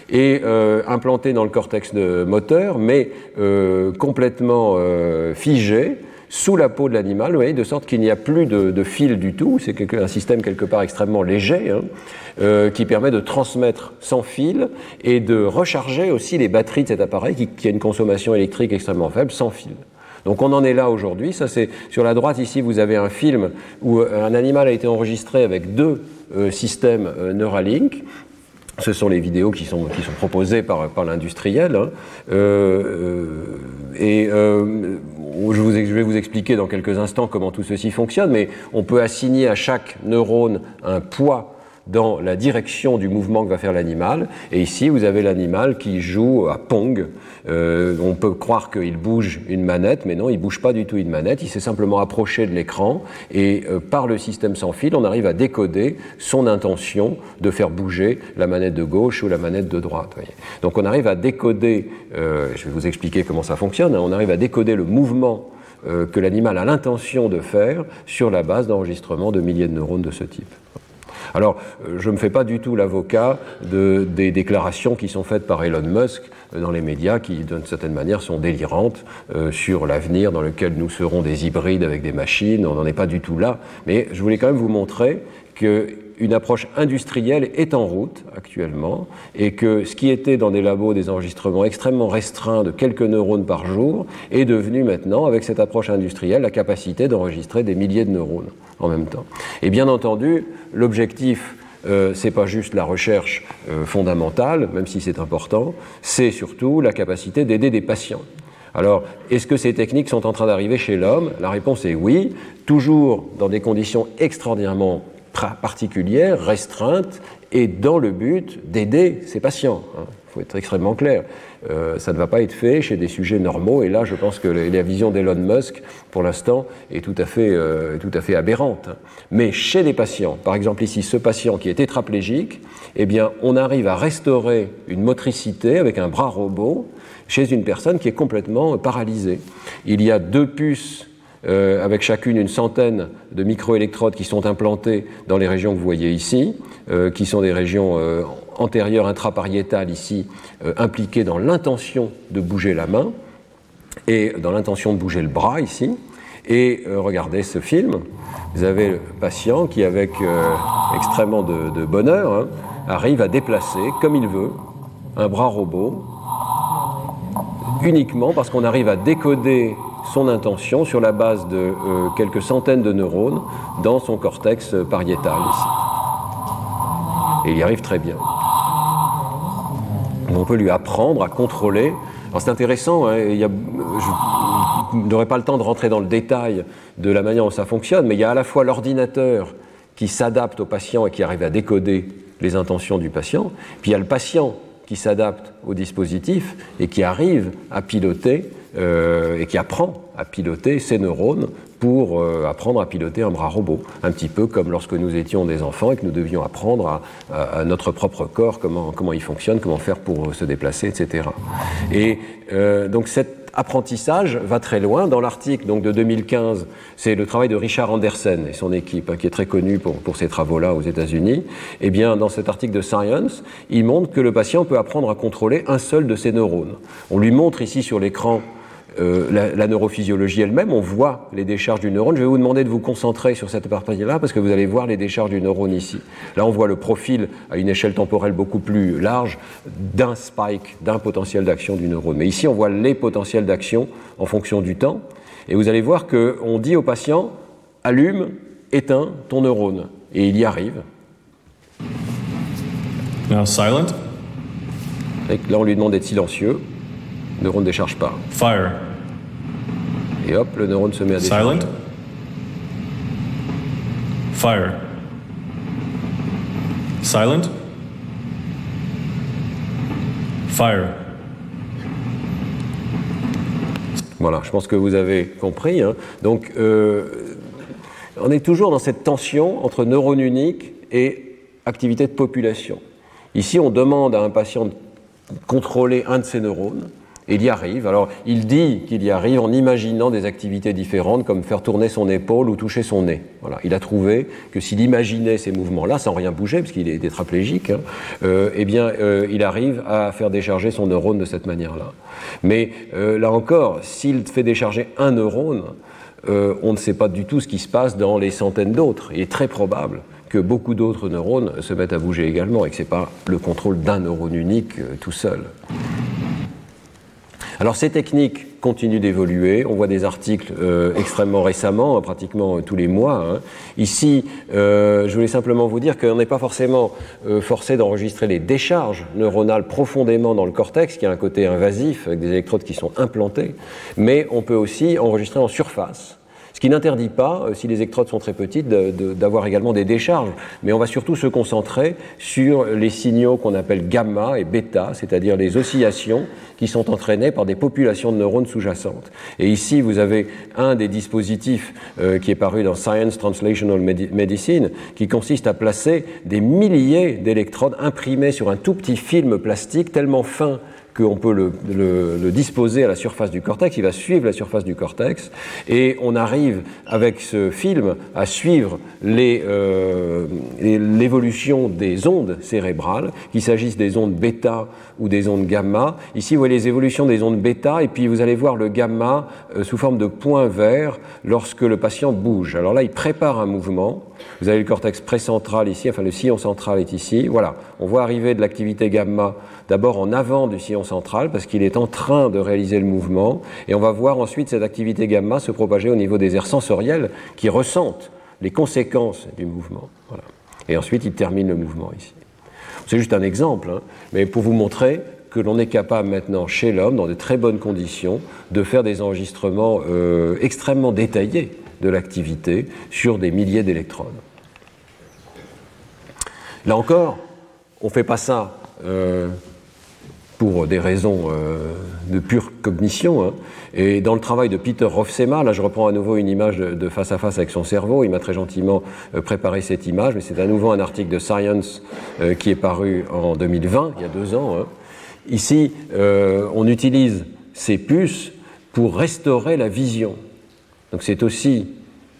et euh, implanté dans le cortex de moteur, mais euh, complètement euh, figé sous la peau de l'animal, vous voyez, de sorte qu'il n'y a plus de, fil du tout. C'est un système quelque part extrêmement léger hein, qui permet de transmettre sans fil et de recharger aussi les batteries de cet appareil qui, qui a une consommation électrique extrêmement faible sans fil. Donc on en est là aujourd'hui. Ça c'est sur la droite ici vous avez un film où un animal a été enregistré avec deux systèmes Neuralink ce sont les vidéos qui sont, proposées par, l'industriel. Hein. Euh, euh, et euh, je, vais vous expliquer dans quelques instants comment tout ceci fonctionne, mais on peut assigner à chaque neurone un poids dans la direction du mouvement que va faire l'animal. Et ici, vous avez l'animal qui joue à Pong. Euh, on peut croire qu'il bouge une manette, mais non, il bouge pas du tout une manette. Il s'est simplement approché de l'écran et euh, par le système sans fil, on arrive à décoder son intention de faire bouger la manette de gauche ou la manette de droite. Donc on arrive à décoder, euh, je vais vous expliquer comment ça fonctionne, hein. on arrive à décoder le mouvement que l'animal a l'intention de faire sur la base d'enregistrements de milliers de neurones de ce type. Alors, euh, je ne me fais pas du tout l'avocat de, des déclarations qui sont faites par Elon Musk dans les médias, qui d'une certaine manière sont délirantes sur l'avenir dans lequel nous serons des hybrides avec des machines. On n'en est pas du tout là. Mais je voulais quand même vous montrer que une approche industrielle est en route actuellement et que ce qui était dans des labos des enregistrements extrêmement restreints de quelques neurones par jour est devenu maintenant, avec cette approche industrielle, la capacité d'enregistrer des milliers de neurones en même temps. Et bien entendu, l'objectif euh, c'est pas juste la recherche euh, fondamentale, même si c'est important, c'est surtout la capacité d'aider des patients. Alors, est-ce que ces techniques sont en train d'arriver chez l'homme? La réponse est oui, toujours dans des conditions extraordinairement particulière, restreinte, et dans le but d'aider ces patients. Il hein. faut être extrêmement clair. Euh, ça ne va pas être fait chez des sujets normaux, et là, je pense que la vision d'Elon Musk, pour l'instant, est tout à fait, euh, tout à fait aberrante. Mais chez des patients, par exemple ici, ce patient qui est tétraplégique, eh bien, on arrive à restaurer une motricité avec un bras robot chez une personne qui est complètement paralysée. Il y a deux puces euh, avec chacune une centaine de microélectrodes qui sont implantées dans les régions que vous voyez ici, euh, qui sont des régions euh, antérieures intrapariétales ici, impliquées dans l'intention de bouger la main et dans l'intention de bouger le bras ici. Et regardez ce film, vous avez le patient qui, avec extrêmement de, bonheur, hein, arrive à déplacer comme il veut un bras robot uniquement parce qu'on arrive à décoder son intention sur la base de euh, quelques centaines de neurones dans son cortex pariétal ici. Et il y arrive très bien. On peut lui apprendre à contrôler. Alors c'est intéressant, hein, il y je n'aurai pas le temps de rentrer dans le détail de la manière dont ça fonctionne, mais il y a à la fois l'ordinateur qui s'adapte au patient et qui arrive à décoder les intentions du patient, puis il y a le patient qui s'adapte au dispositif et qui arrive à piloter euh, et qui apprend à piloter ses neurones pour euh, apprendre à piloter un bras robot. Un petit peu comme lorsque nous étions des enfants et que nous devions apprendre à, notre propre corps comment, comment il fonctionne, comment faire pour se déplacer, etc. Et euh, donc cette apprentissage va très loin. Dans l'article donc, de 2015, c'est le travail de Richard Andersen et son équipe, hein, qui est très connu pour, pour ces travaux-là aux États-Unis. Eh bien, dans cet article de Science, il montre que le patient peut apprendre à contrôler un seul de ses neurones. On lui montre ici sur l'écran euh, la, neurophysiologie elle-même, on voit les décharges du neurone. Je vais vous demander de vous concentrer sur cette partie-là parce que vous allez voir les décharges du neurone ici. Là, on voit le profil à une échelle temporelle beaucoup plus large d'un spike, d'un potentiel d'action du neurone. Mais ici, on voit les potentiels d'action en fonction du temps. Et vous allez voir qu'on dit au patient allume, éteins ton neurone. Et il y arrive. Now silent. Là, on lui demande d'être silencieux. Le neurone ne décharge pas. Fire. Et hop, le neurone se met à. Silent. Fire. Silent. Fire. Voilà, je pense que vous avez compris. Hein. Donc, euh, on est toujours dans cette tension entre neurone unique et activité de population. Ici, on demande à un patient de contrôler un de ses neurones. Il y arrive. Alors, il dit qu'il y arrive en imaginant des activités différentes, comme faire tourner son épaule ou toucher son nez. Voilà. Il a trouvé que s'il imaginait ces mouvements-là, sans rien bouger, parce qu'il est tétraplégique, hein, euh, eh bien, euh, il arrive à faire décharger son neurone de cette manière-là. Mais euh, là encore, s'il fait décharger un neurone, on ne sait pas du tout ce qui se passe dans les centaines d'autres. Il est très probable que beaucoup d'autres neurones se mettent à bouger également et que ce n'est pas le contrôle d'un neurone unique tout seul. Alors ces techniques continuent d'évoluer. On voit des articles euh, extrêmement récemment, pratiquement tous les mois. Hein. Ici, euh, je voulais simplement vous dire qu'on n'est pas forcément euh, forcé d'enregistrer les décharges neuronales profondément dans le cortex, qui a un côté invasif avec des électrodes qui sont implantées, mais on peut aussi enregistrer en surface ce qui n'interdit pas, euh, si les électrodes sont très petites, d'avoir également des décharges. Mais on va surtout se concentrer sur les signaux qu'on appelle gamma et bêta, c'est-à-dire les oscillations qui sont entraînées par des populations de neurones sous-jacentes. Et ici, vous avez un des dispositifs euh, qui est paru dans Science Translational Medicine, qui consiste à placer des milliers d'électrodes imprimées sur un tout petit film plastique tellement fin qu'on peut le, disposer à la surface du cortex, il va suivre la surface du cortex, et on arrive avec ce film à suivre euh, l'évolution des ondes cérébrales, qu'il s'agisse des ondes bêta ou des ondes gamma. Ici, vous voyez les évolutions des ondes bêta, et puis vous allez voir le gamma euh, sous forme de points verts lorsque le patient bouge. Alors là, il prépare un mouvement. Vous avez le cortex précentral ici, enfin le sillon central est ici. Voilà, on voit arriver de l'activité gamma d'abord en avant du sillon central parce qu'il est en train de réaliser le mouvement, et on va voir ensuite cette activité gamma se propager au niveau des aires sensorielles qui ressentent les conséquences du mouvement. Et ensuite, il termine le mouvement ici. C'est juste un exemple, hein, mais pour vous montrer que l'on est capable maintenant chez l'homme, dans de très bonnes conditions, de faire des enregistrements euh, extrêmement détaillés de l'activité sur des milliers d'électrodes. Là encore, on ne fait pas ça euh, pour des raisons euh, de pure cognition. Hein. Et dans le travail de Peter Rofsema, là je reprends à nouveau une image de, face à face avec son cerveau, il m'a très gentiment euh, préparé cette image, mais c'est à nouveau un article de Science qui est paru en 2020, il y a deux ans. Hein. Ici, on utilise ces puces pour restaurer la vision. Donc c'est aussi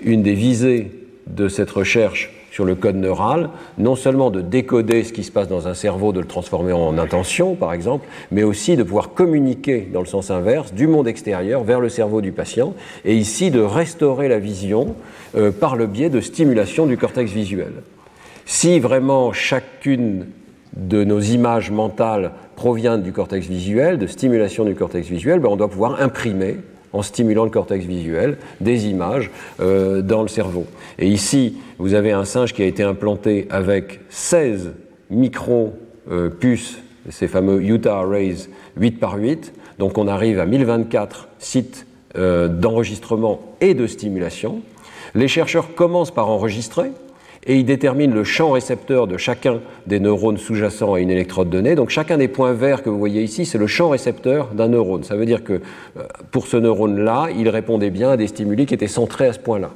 une des visées de cette recherche sur le code neural, non seulement de décoder ce qui se passe dans un cerveau, de le transformer en intention, par exemple, mais aussi de pouvoir communiquer dans le sens inverse du monde extérieur vers le cerveau du patient, et ici de restaurer la vision euh, par le biais de stimulation du cortex visuel. Si vraiment chacune de nos images mentales provient du cortex visuel, de stimulation du cortex visuel, ben on doit pouvoir imprimer en stimulant le cortex visuel, des images euh, dans le cerveau. Et ici, vous avez un singe qui a été implanté avec 16 micro-puces, ces fameux Utah Arrays 8 par 8. Donc on arrive à 1024 sites euh, d'enregistrement et de stimulation. Les chercheurs commencent par enregistrer, et il détermine le champ récepteur de chacun des neurones sous-jacents à une électrode donnée. Donc chacun des points verts que vous voyez ici, c'est le champ récepteur d'un neurone. Ça veut dire que euh, pour ce neurone-là, il répondait bien à des stimuli qui étaient centrés à ce point-là.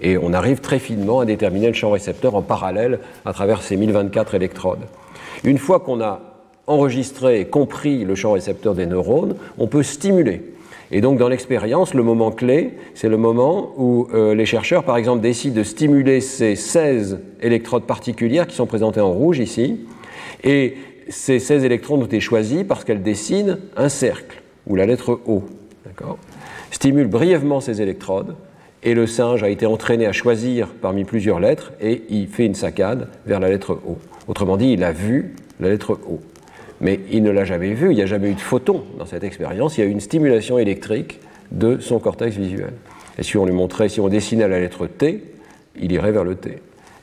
Et on arrive très finement à déterminer le champ récepteur en parallèle à travers ces 1024 électrodes. Une fois qu'on a enregistré et compris le champ récepteur des neurones, on peut stimuler. Et donc dans l'expérience, le moment clé, c'est le moment où euh, les chercheurs, par exemple, décident de stimuler ces 16 électrodes particulières qui sont présentées en rouge ici. Et ces 16 électrons ont été choisis parce qu'elles dessinent un cercle, ou la lettre O. Stimule brièvement ces électrodes, et le singe a été entraîné à choisir parmi plusieurs lettres, et il fait une saccade vers la lettre O. Autrement dit, il a vu la lettre O mais il ne l'a jamais vu, il n'y a jamais eu de photon dans cette expérience, il y a eu une stimulation électrique de son cortex visuel. Et si on lui montrait, si on dessinait la lettre T, il irait vers le T.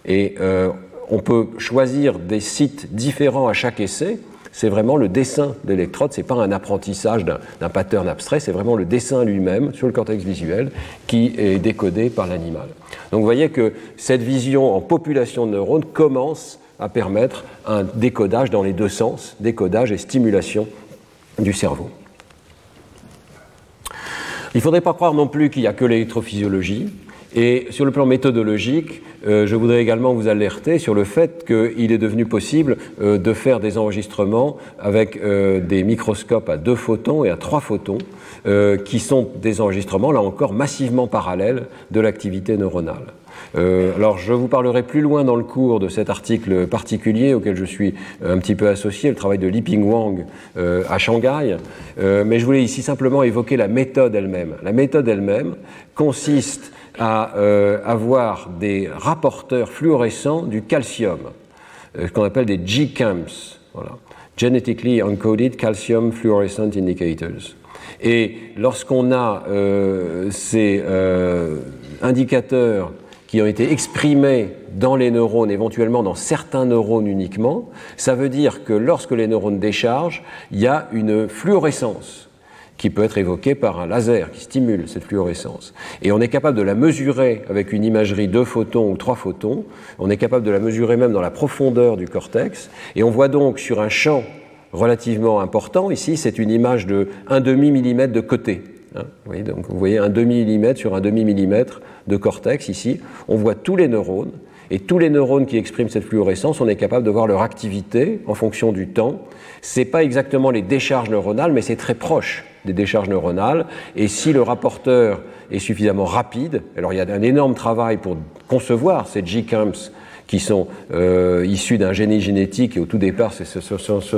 Et euh, on peut choisir des sites différents à chaque essai. C'est vraiment le dessin d'électrode, ce n'est pas un apprentissage d'un pattern abstrait, c'est vraiment le dessin lui-même sur le cortex visuel qui est décodé par l'animal. Donc vous voyez que cette vision en population de neurones commence à permettre un décodage dans les deux sens, décodage et stimulation du cerveau. Il ne faudrait pas croire non plus qu'il n'y a que l'électrophysiologie. Et sur le plan méthodologique, euh, je voudrais également vous alerter sur le fait qu'il est devenu possible euh, de faire des enregistrements avec euh, des microscopes à deux photons et à trois photons, qui sont des enregistrements, là encore, massivement parallèles de l'activité neuronale. Euh, alors, je vous parlerai plus loin dans le cours de cet article particulier auquel je suis un petit peu associé, le travail de Liping Wang euh, à Shanghai, euh, mais je voulais ici simplement évoquer la méthode elle-même. La méthode elle-même consiste à avoir des rapporteurs fluorescents du calcium, qu'on appelle des GCAMS, voilà. Genetically Encoded Calcium Fluorescent Indicators. Et lorsqu'on a ces indicateurs qui ont été exprimés dans les neurones, éventuellement dans certains neurones uniquement, ça veut dire que lorsque les neurones déchargent, il y a une fluorescence qui peut être évoquée par un laser qui stimule cette fluorescence. Et on est capable de la mesurer avec une imagerie deux photons ou trois photons, on est capable de la mesurer même dans la profondeur du cortex, et on voit donc sur un champ relativement important, ici c'est une image de 1 demi millimètre de côté, Hein, vous, donc vous voyez un demi-millimètre sur un demi-millimètre de cortex ici. On voit tous les neurones Et tous les neurones qui expriment cette fluorescence, on est capable de voir leur activité en fonction du temps. C'est pas exactement les décharges neuronales, mais c'est très proche des décharges neuronales. Et si le rapporteur est suffisamment rapide, alors il y a un énorme travail pour concevoir ces G-camps qui sont euh, issus d'un génie génétique, et au tout départ, ce,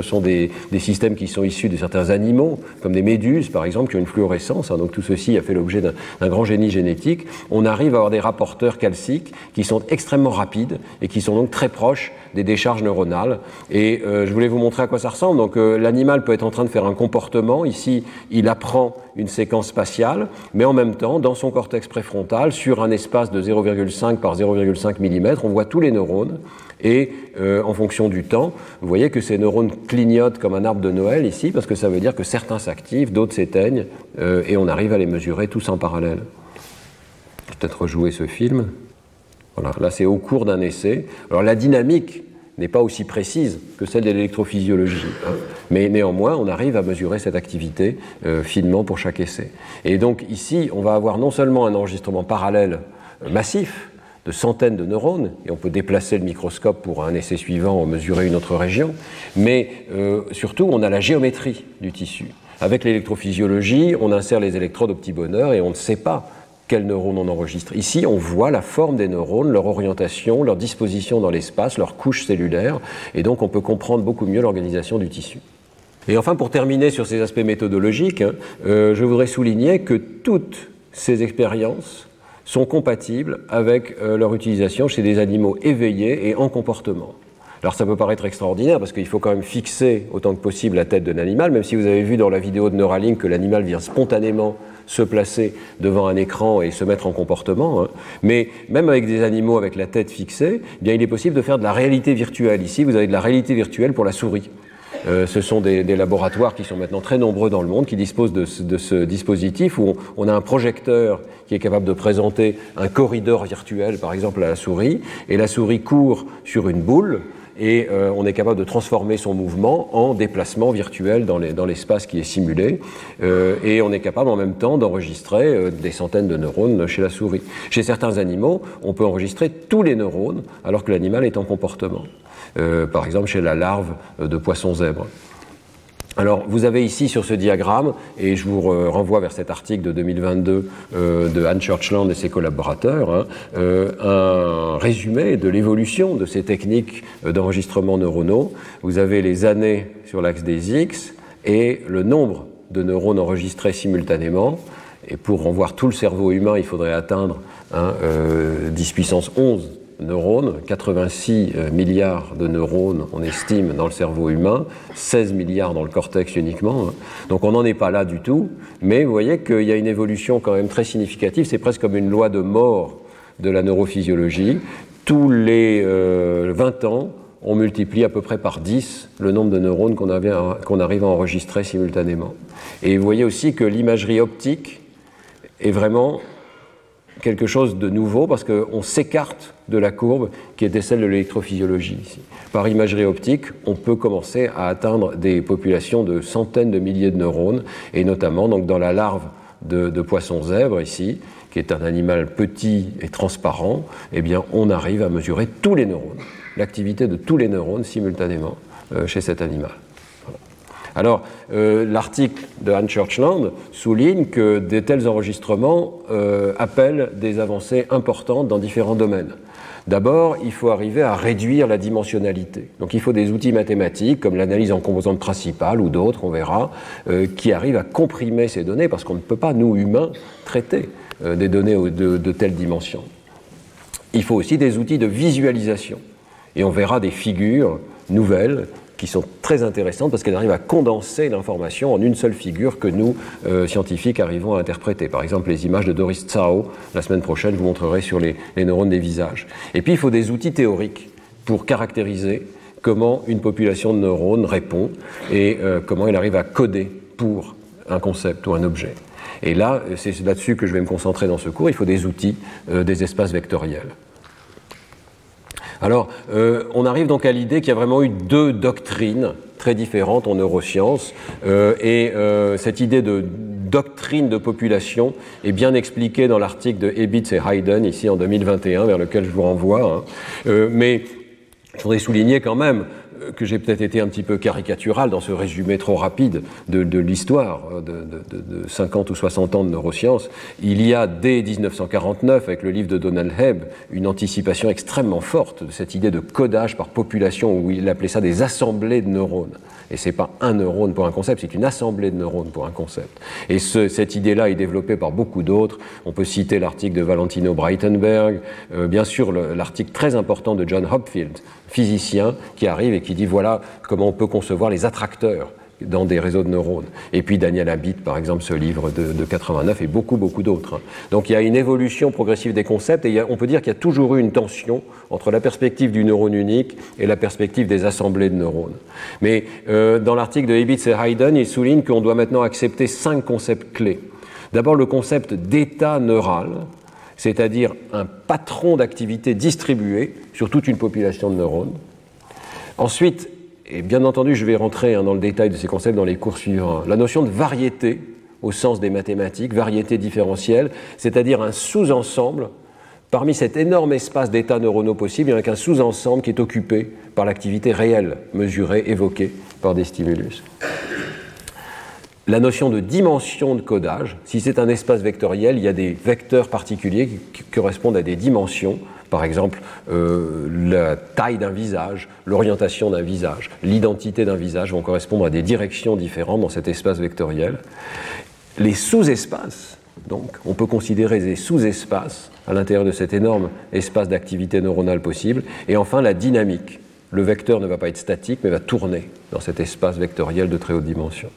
sont des, systèmes qui sont issus de certains animaux, comme des méduses, par exemple, qui ont une fluorescence. Hein. donc tout ceci a fait l'objet d'un grand génie génétique. On arrive à avoir des rapporteurs calciques qui sont extrêmement rapides et qui sont donc très proches des décharges neuronales. Et euh, je voulais vous montrer à quoi ça ressemble. Donc euh, l'animal peut être en train de faire un comportement. Ici, il apprend une séquence spatiale, mais en même temps, dans son cortex préfrontal, sur un espace de 0,5 par 0,5 mm, on voit tous les neurones. Et euh, en fonction du temps, vous voyez que ces neurones clignotent comme un arbre de Noël ici, parce que ça veut dire que certains s'activent, d'autres s'éteignent, et on arrive à les mesurer tous en parallèle. Peut-être rejouer ce film. Voilà, là c'est au cours d'un essai. Alors la dynamique n'est pas aussi précise que celle de l'électrophysiologie. Hein. Mais néanmoins, on arrive à mesurer cette activité euh, finement pour chaque essai. Et donc ici, on va avoir non seulement un enregistrement parallèle euh, massif de centaines de neurones, et on peut déplacer le microscope pour un essai suivant mesurer une autre région, mais euh, surtout, on a la géométrie du tissu. Avec l'électrophysiologie, on insère les électrodes au petit bonheur et on ne sait pas quels neurones on enregistre. Ici, on voit la forme des neurones, leur orientation, leur disposition dans l'espace, leur couche cellulaire, et donc on peut comprendre beaucoup mieux l'organisation du tissu. Et enfin, pour terminer sur ces aspects méthodologiques, hein, euh, je voudrais souligner que toutes ces expériences sont compatibles avec euh, leur utilisation chez des animaux éveillés et en comportement. Alors ça peut paraître extraordinaire parce qu'il faut quand même fixer autant que possible la tête de l'animal, même si vous avez vu dans la vidéo de Neuralink que l'animal vient spontanément se placer devant un écran et se mettre en comportement. Hein. Mais même avec des animaux avec la tête fixée, eh bien, il est possible de faire de la réalité virtuelle. Ici, vous avez de la réalité virtuelle pour la souris. Euh, ce sont des, laboratoires qui sont maintenant très nombreux dans le monde, qui disposent de ce, dispositif où on, a un projecteur qui est capable de présenter un corridor virtuel, par exemple, à la souris, et la souris court sur une boule, et euh, on est capable de transformer son mouvement en déplacement virtuel dans l'espace qui est simulé, euh, et on est capable en même temps d'enregistrer euh, des centaines de neurones chez la souris. Chez certains animaux, on peut enregistrer tous les neurones alors que l'animal est en comportement. par exemple chez la larve de poisson zèbre. Alors, vous avez ici sur ce diagramme, et je vous renvoie vers cet article de 2022 euh, de Anne Churchland et ses collaborateurs, hein, euh, un résumé de l'évolution de ces techniques d'enregistrement neuronaux. Vous avez les années sur l'axe des X et le nombre de neurones enregistrés simultanément. Et pour en voir tout le cerveau humain, il faudrait atteindre hein, 10 euh, puissance 11 neurones, 86 euh, milliards de neurones, on estime, dans le cerveau humain, 16 milliards dans le cortex uniquement. Hein. Donc on n'en est pas là du tout, mais vous voyez qu'il y a une évolution quand même très significative, c'est presque comme une loi de mort de la neurophysiologie. Tous les 20 euh, ans, on multiplie à peu près par 10 le nombre de neurones qu'on arrive à enregistrer simultanément. Et vous voyez aussi que l'imagerie optique est vraiment quelque chose de nouveau parce qu'on s'écarte de la courbe qui était celle de l'électrophysiologie. Par imagerie optique, on peut commencer à atteindre des populations de centaines de milliers de neurones, et notamment donc, dans la larve de, poisson zèbre ici, qui est un animal petit et transparent, eh bien, on arrive à mesurer tous les neurones, l'activité de tous les neurones simultanément euh, chez cet animal. Alors, euh, l'article de Anne Churchland souligne que de tels enregistrements euh, appellent des avancées importantes dans différents domaines. D'abord, il faut arriver à réduire la dimensionnalité. Donc il faut des outils mathématiques, comme l'analyse en composantes principales ou d'autres, on verra, euh, qui arrivent à comprimer ces données, parce qu'on ne peut pas, nous humains, traiter des données de, de telles dimensions. Il faut aussi des outils de visualisation. Et on verra des figures nouvelles qui sont très intéressantes parce qu'elles arrivent à condenser l'information en une seule figure que nous, euh, scientifiques, arrivons à interpréter. Par exemple, les images de Doris Tsao, la semaine prochaine, je vous montrerai sur les, neurones des visages. Et puis, il faut des outils théoriques pour caractériser comment une population de neurones répond et euh, comment elle arrive à coder pour un concept ou un objet. Et là, c'est là-dessus que je vais me concentrer dans ce cours, il faut des outils, euh, des espaces vectoriels. Alors, euh, on arrive donc à l'idée qu'il y a vraiment eu deux doctrines très différentes en neurosciences, euh, et euh, cette idée de doctrine de population est bien expliquée dans l'article de Ebitz et Hayden, ici en 2021, vers lequel je vous renvoie. Hein. mais je voudrais souligner quand même que j'ai peut-être été un petit peu caricatural dans ce résumé trop rapide de, l'histoire euh, de, 50 ou 60 ans de neurosciences. Il y a dès 1949, avec le livre de Donald Hebb, une anticipation extrêmement forte de cette idée de codage par population, où il appelait ça des assemblées de neurones. Et c'est pas un neurone pour un concept, c'est une assemblée de neurones pour un concept. Et cette idée-là est développée par beaucoup d'autres. On peut citer l'article de Valentino Breitenberg, euh, bien sûr l'article très important de John Hopfield physicien qui arrive et qui dit voilà comment on peut concevoir les attracteurs dans des réseaux de neurones. Et puis Daniel Abitt, par exemple, ce livre de, 89 et beaucoup, beaucoup d'autres. Donc il y a une évolution progressive des concepts et on peut dire qu'il y a toujours eu une tension entre la perspective du neurone unique et la perspective des assemblées de neurones. Mais euh, dans l'article de Ebitz et Hayden, il souligne qu'on doit maintenant accepter cinq concepts clés. D'abord le concept d'état neural, c'est-à-dire un patron d'activité distribué sur toute une population de neurones. Ensuite, et bien entendu, je vais rentrer hein, dans le détail de ces concepts dans les cours suivants, la notion de variété au sens des mathématiques, variété différentielle, c'est-à-dire un sous-ensemble. Parmi cet énorme espace d'états neuronaux possibles, il n'y a qu'un sous-ensemble qui est occupé par l'activité réelle, mesurée, évoquée par des stimulus la notion de dimension de codage. Si c'est un espace vectoriel, il y a des vecteurs particuliers qui correspondent à des dimensions. Par exemple, euh, la taille d'un visage, l'orientation d'un visage, l'identité d'un visage vont correspondre à des directions différentes dans cet espace vectoriel. Les sous-espaces, donc, on peut considérer des sous-espaces à l'intérieur de cet énorme espace d'activité neuronale possible. Et enfin, la dynamique. Le vecteur ne va pas être statique, mais va tourner dans cet espace vectoriel de très haute dimension.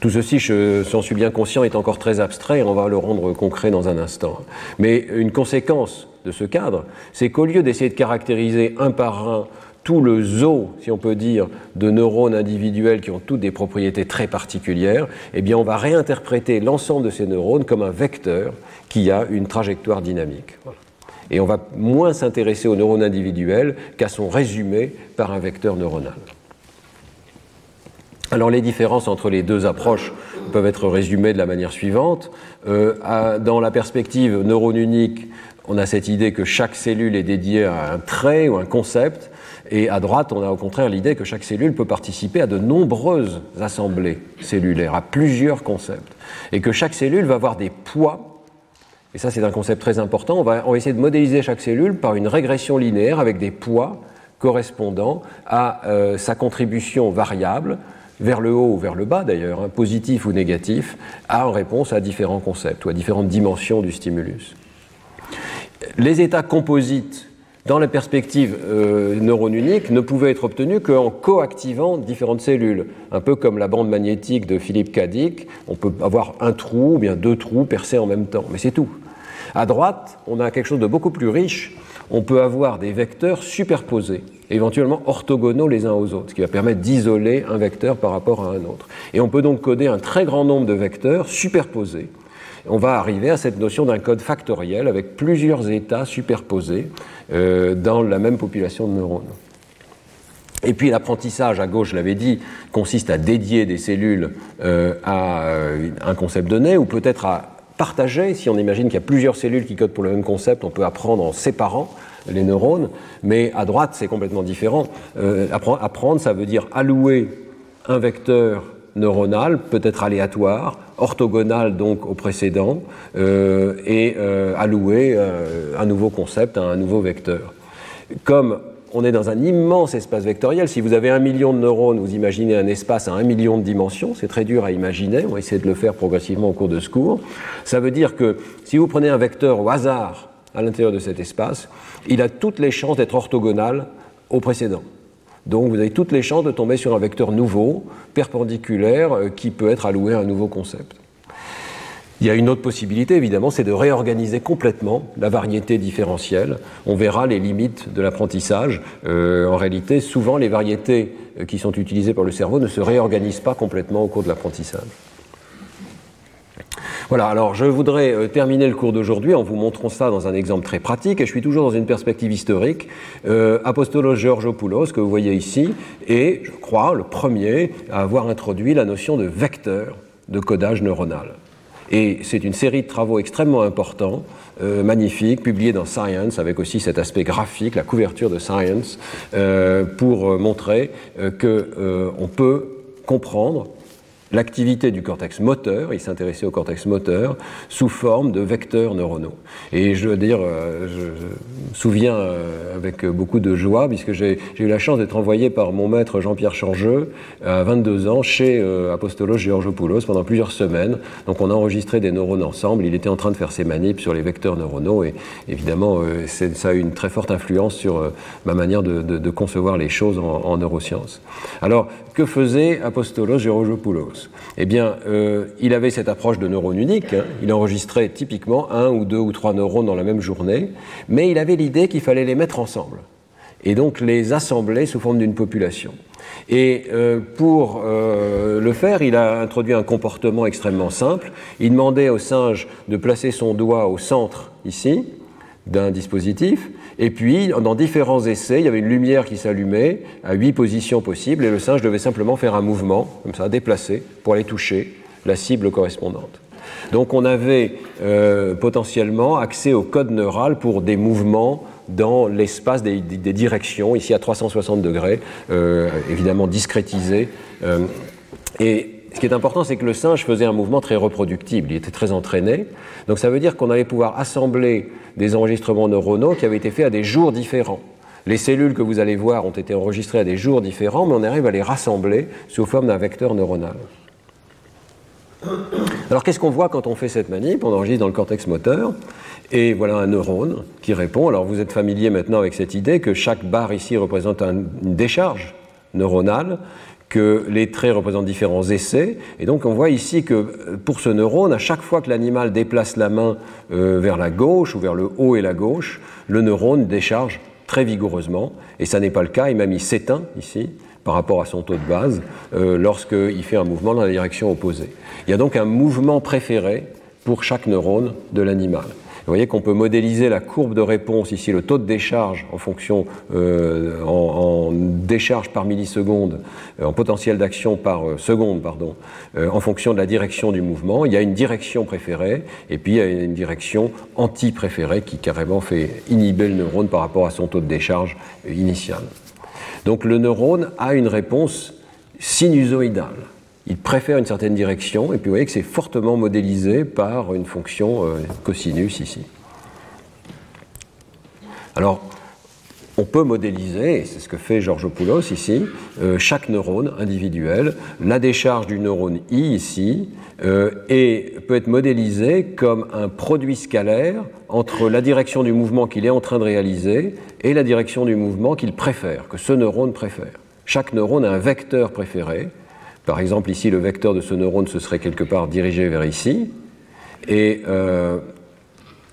Tout ceci, je s'en suis bien conscient, est encore très abstrait et on va le rendre concret dans un instant. Mais une conséquence de ce cadre, c'est qu'au lieu d'essayer de caractériser un par un tout le zoo, si on peut dire, de neurones individuels qui ont toutes des propriétés très particulières, eh bien on va réinterpréter l'ensemble de ces neurones comme un vecteur qui a une trajectoire dynamique. Et on va moins s'intéresser aux neurones individuels qu'à son résumé par un vecteur neuronal. Alors les différences entre les deux approches peuvent être résumées de la manière suivante. Euh, dans la perspective neurone unique, on a cette idée que chaque cellule est dédiée à un trait ou un concept, et à droite, on a au contraire l'idée que chaque cellule peut participer à de nombreuses assemblées cellulaires, à plusieurs concepts, et que chaque cellule va avoir des poids. Et ça, c'est un concept très important. On va, essayer de modéliser chaque cellule par une régression linéaire avec des poids correspondant à euh, sa contribution variable vers le haut ou vers le bas d'ailleurs, hein, positif ou négatif, en réponse à différents concepts ou à différentes dimensions du stimulus. Les états composites dans la perspective euh, neurone unique ne pouvaient être obtenus qu'en coactivant différentes cellules. Un peu comme la bande magnétique de Philippe Cadic, on peut avoir un trou ou bien deux trous percés en même temps, mais c'est tout. À droite, on a quelque chose de beaucoup plus riche. On peut avoir des vecteurs superposés éventuellement orthogonaux les uns aux autres, ce qui va permettre d'isoler un vecteur par rapport à un autre. Et on peut donc coder un très grand nombre de vecteurs superposés. On va arriver à cette notion d'un code factoriel avec plusieurs états superposés euh, dans la même population de neurones. Et puis l'apprentissage, à gauche, je l'avais dit, consiste à dédier des cellules euh, à euh, un concept donné, ou peut-être à partager. Si on imagine qu'il y a plusieurs cellules qui codent pour le même concept, on peut apprendre en séparant les neurones, mais à droite, c'est complètement différent. Euh, apprendre, ça veut dire allouer un vecteur neuronal, peut-être aléatoire, orthogonal donc au précédent, euh, et euh, allouer un nouveau concept à un nouveau vecteur. Comme on est dans un immense espace vectoriel. Si vous avez un million de neurones, vous imaginez un espace à un million de dimensions. C'est très dur à imaginer. On va essayer de le faire progressivement au cours de ce cours. Ça veut dire que si vous prenez un vecteur au hasard à l'intérieur de cet espace, il a toutes les chances d'être orthogonal au précédent. Donc vous avez toutes les chances de tomber sur un vecteur nouveau, perpendiculaire, euh, qui peut être alloué à un nouveau concept. Il y a une autre possibilité, évidemment, c'est de réorganiser complètement la variété différentielle. On verra les limites de l'apprentissage. Euh, en réalité, souvent, les variétés euh, qui sont utilisées par le cerveau ne se réorganisent pas complètement au cours de l'apprentissage. Voilà, alors je voudrais euh, terminer le cours d'aujourd'hui en vous montrant ça dans un exemple très pratique, et je suis toujours dans une perspective historique. Euh, Apostolos Georgopoulos, que vous voyez ici, est, je crois, le premier à avoir introduit la notion de vecteur de codage neuronal. Et c'est une série de travaux extrêmement importants, euh, magnifiques, publiés dans Science, avec aussi cet aspect graphique, la couverture de Science, pour montrer qu'on peut comprendre l'activité du cortex moteur, il s'intéressait au cortex moteur, sous forme de vecteurs neuronaux. Et je veux dire, euh, je, me souviens euh, avec beaucoup de joie, puisque j'ai eu la chance d'être envoyé par mon maître Jean-Pierre Changeux, à 22 ans, chez euh, Apostolos Georgopoulos pendant plusieurs semaines. Donc on a enregistré des neurones ensemble, il était en train de faire ses manips sur les vecteurs neuronaux, et évidemment, ça a eu une très forte influence sur ma manière de, concevoir les choses en, en neurosciences. Alors, que faisait Apostolos Georgopoulos Eh bien, euh, il avait cette approche de neurone unique. Hein. Il enregistrait typiquement un ou deux ou trois neurones dans la même journée, mais il avait l'idée qu'il fallait les mettre ensemble et donc les assembler sous forme d'une population. Et euh, pour euh, le faire, il a introduit un comportement extrêmement simple. Il demandait au singe de placer son doigt au centre ici d'un dispositif et puis, dans différents essais, il y avait une lumière qui s'allumait à huit positions possibles, et le singe devait simplement faire un mouvement, comme ça, déplacé, pour aller toucher la cible correspondante. Donc on avait euh, potentiellement accès au code neural pour des mouvements dans l'espace des, directions, ici à 360 degrés, euh, évidemment discrétisé. Euh, et ce qui est important, c'est que le singe faisait un mouvement très reproductible, il était très entraîné. Donc ça veut dire qu'on allait pouvoir assembler des enregistrements neuronaux qui avaient été faits à des jours différents. Les cellules que vous allez voir ont été enregistrées à des jours différents, mais on arrive à les rassembler sous forme d'un vecteur neuronal. Alors qu'est-ce qu'on voit quand on fait cette manip? On enregistre dans le cortex moteur, et voilà un neurone qui répond. Alors vous êtes familier maintenant avec cette idée que chaque barre ici représente une décharge neuronale que les traits représentent différents essais. Et donc on voit ici que euh, pour ce neurone, à chaque fois que l'animal déplace la main euh, vers la gauche ou vers le haut et la gauche, le neurone décharge très vigoureusement. Et ça n'est pas le cas, et même il s'éteint ici par rapport à son taux de base euh, lorsqu'il fait un mouvement dans la direction opposée. Il y a donc un mouvement préféré pour chaque neurone de l'animal. Vous voyez qu'on peut modéliser la courbe de réponse, ici le taux de décharge en fonction, euh, en, décharge par milliseconde, euh, en potentiel d'action par euh, seconde, pardon, en fonction de la direction du mouvement. Il y a une direction préférée et puis il y a une direction anti-préférée qui carrément fait inhiber le neurone par rapport à son taux de décharge initial. Donc le neurone a une réponse sinusoïdale il préfère une certaine direction, et puis vous voyez que c'est fortement modélisé par une fonction euh, cosinus ici. Alors, on peut modéliser, et c'est ce que fait Georgopoulos ici, euh, chaque neurone individuel. La décharge du neurone I ici euh, et peut être modélisé comme un produit scalaire entre la direction du mouvement qu'il est en train de réaliser et la direction du mouvement qu'il préfère, que ce neurone préfère. Chaque neurone a un vecteur préféré, par exemple, ici, le vecteur de ce neurone se serait quelque part dirigé vers ici. Et euh,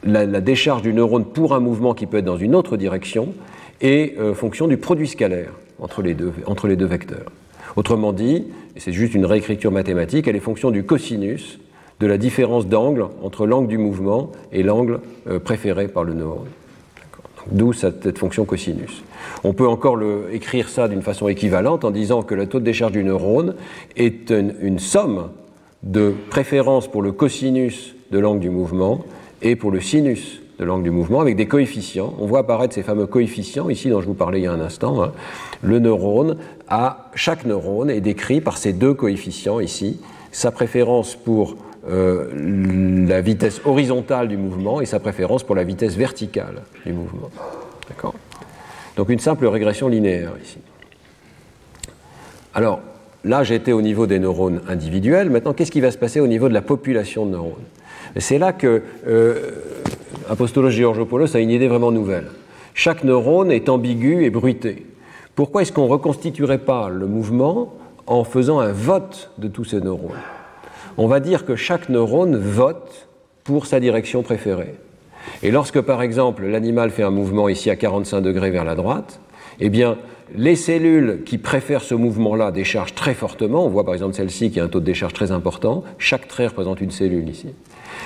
la, décharge du neurone pour un mouvement qui peut être dans une autre direction est euh, fonction du produit scalaire entre les deux, vecteurs. Autrement dit, et c'est juste une réécriture mathématique, elle est fonction du cosinus de la différence d'angle entre l'angle du mouvement et l'angle euh, préféré par le neurone. D'où cette, fonction cosinus. On peut encore écrire ça d'une façon équivalente en disant que le taux de décharge du neurone est une, somme de préférence pour le cosinus de l'angle du mouvement et pour le sinus de l'angle du mouvement avec des coefficients. On voit apparaître ces fameux coefficients ici dont je vous parlais il y a un instant. Hein. Le neurone a, chaque neurone est décrit par ces deux coefficients ici. Sa préférence pour euh, la vitesse horizontale du mouvement et sa préférence pour la vitesse verticale du mouvement. D'accord? Donc une simple régression linéaire ici. Alors, là j'étais au niveau des neurones individuels, maintenant qu'est-ce qui va se passer au niveau de la population de neurones? C'est là que euh, Apostolos Georgopoulos a une idée vraiment nouvelle. Chaque neurone est ambigu et bruité. Pourquoi est-ce qu'on ne reconstituerait pas le mouvement en faisant un vote de tous ces neurones? On va dire que chaque neurone vote pour sa direction préférée. Et lorsque, par exemple, l'animal fait un mouvement ici à 45 degrés vers la droite, eh bien, les cellules qui préfèrent ce mouvement-là déchargent très fortement. On voit par exemple celle-ci qui a un taux de décharge très important. Chaque trait représente une cellule ici.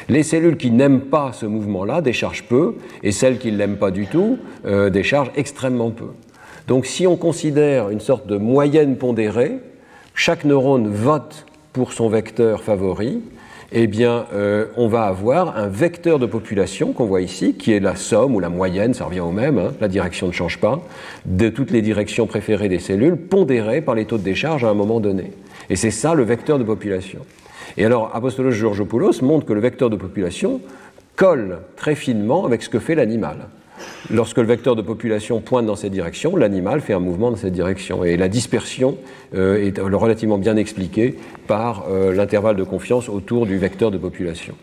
Les cellules qui n'aiment pas ce mouvement-là déchargent peu, et celles qui ne l'aiment pas du tout euh, déchargent extrêmement peu. Donc si on considère une sorte de moyenne pondérée, chaque neurone vote pour son vecteur favori, eh bien, euh, on va avoir un vecteur de population qu'on voit ici, qui est la somme ou la moyenne, ça revient au même, hein, la direction ne change pas, de toutes les directions préférées des cellules, pondérées par les taux de décharge à un moment donné. Et c'est ça le vecteur de population. Et alors, Apostolos Georgopoulos montre que le vecteur de population colle très finement avec ce que fait l'animal. Lorsque le vecteur de population pointe dans cette direction, l'animal fait un mouvement dans cette direction. Et la dispersion euh, est relativement bien expliquée par euh, l'intervalle de confiance autour du vecteur de population.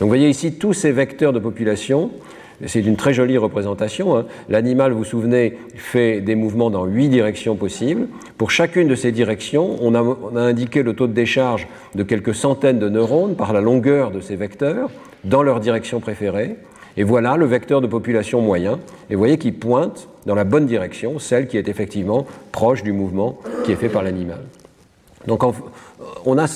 Donc vous voyez ici tous ces vecteurs de population. C'est une très jolie représentation. Hein. L'animal, vous vous souvenez, fait des mouvements dans huit directions possibles. Pour chacune de ces directions, on a, on a indiqué le taux de décharge de quelques centaines de neurones par la longueur de ces vecteurs dans leur direction préférée. Et voilà le vecteur de population moyen. Et vous voyez qu'il pointe dans la bonne direction, celle qui est effectivement proche du mouvement qui est fait par l'animal. Donc on a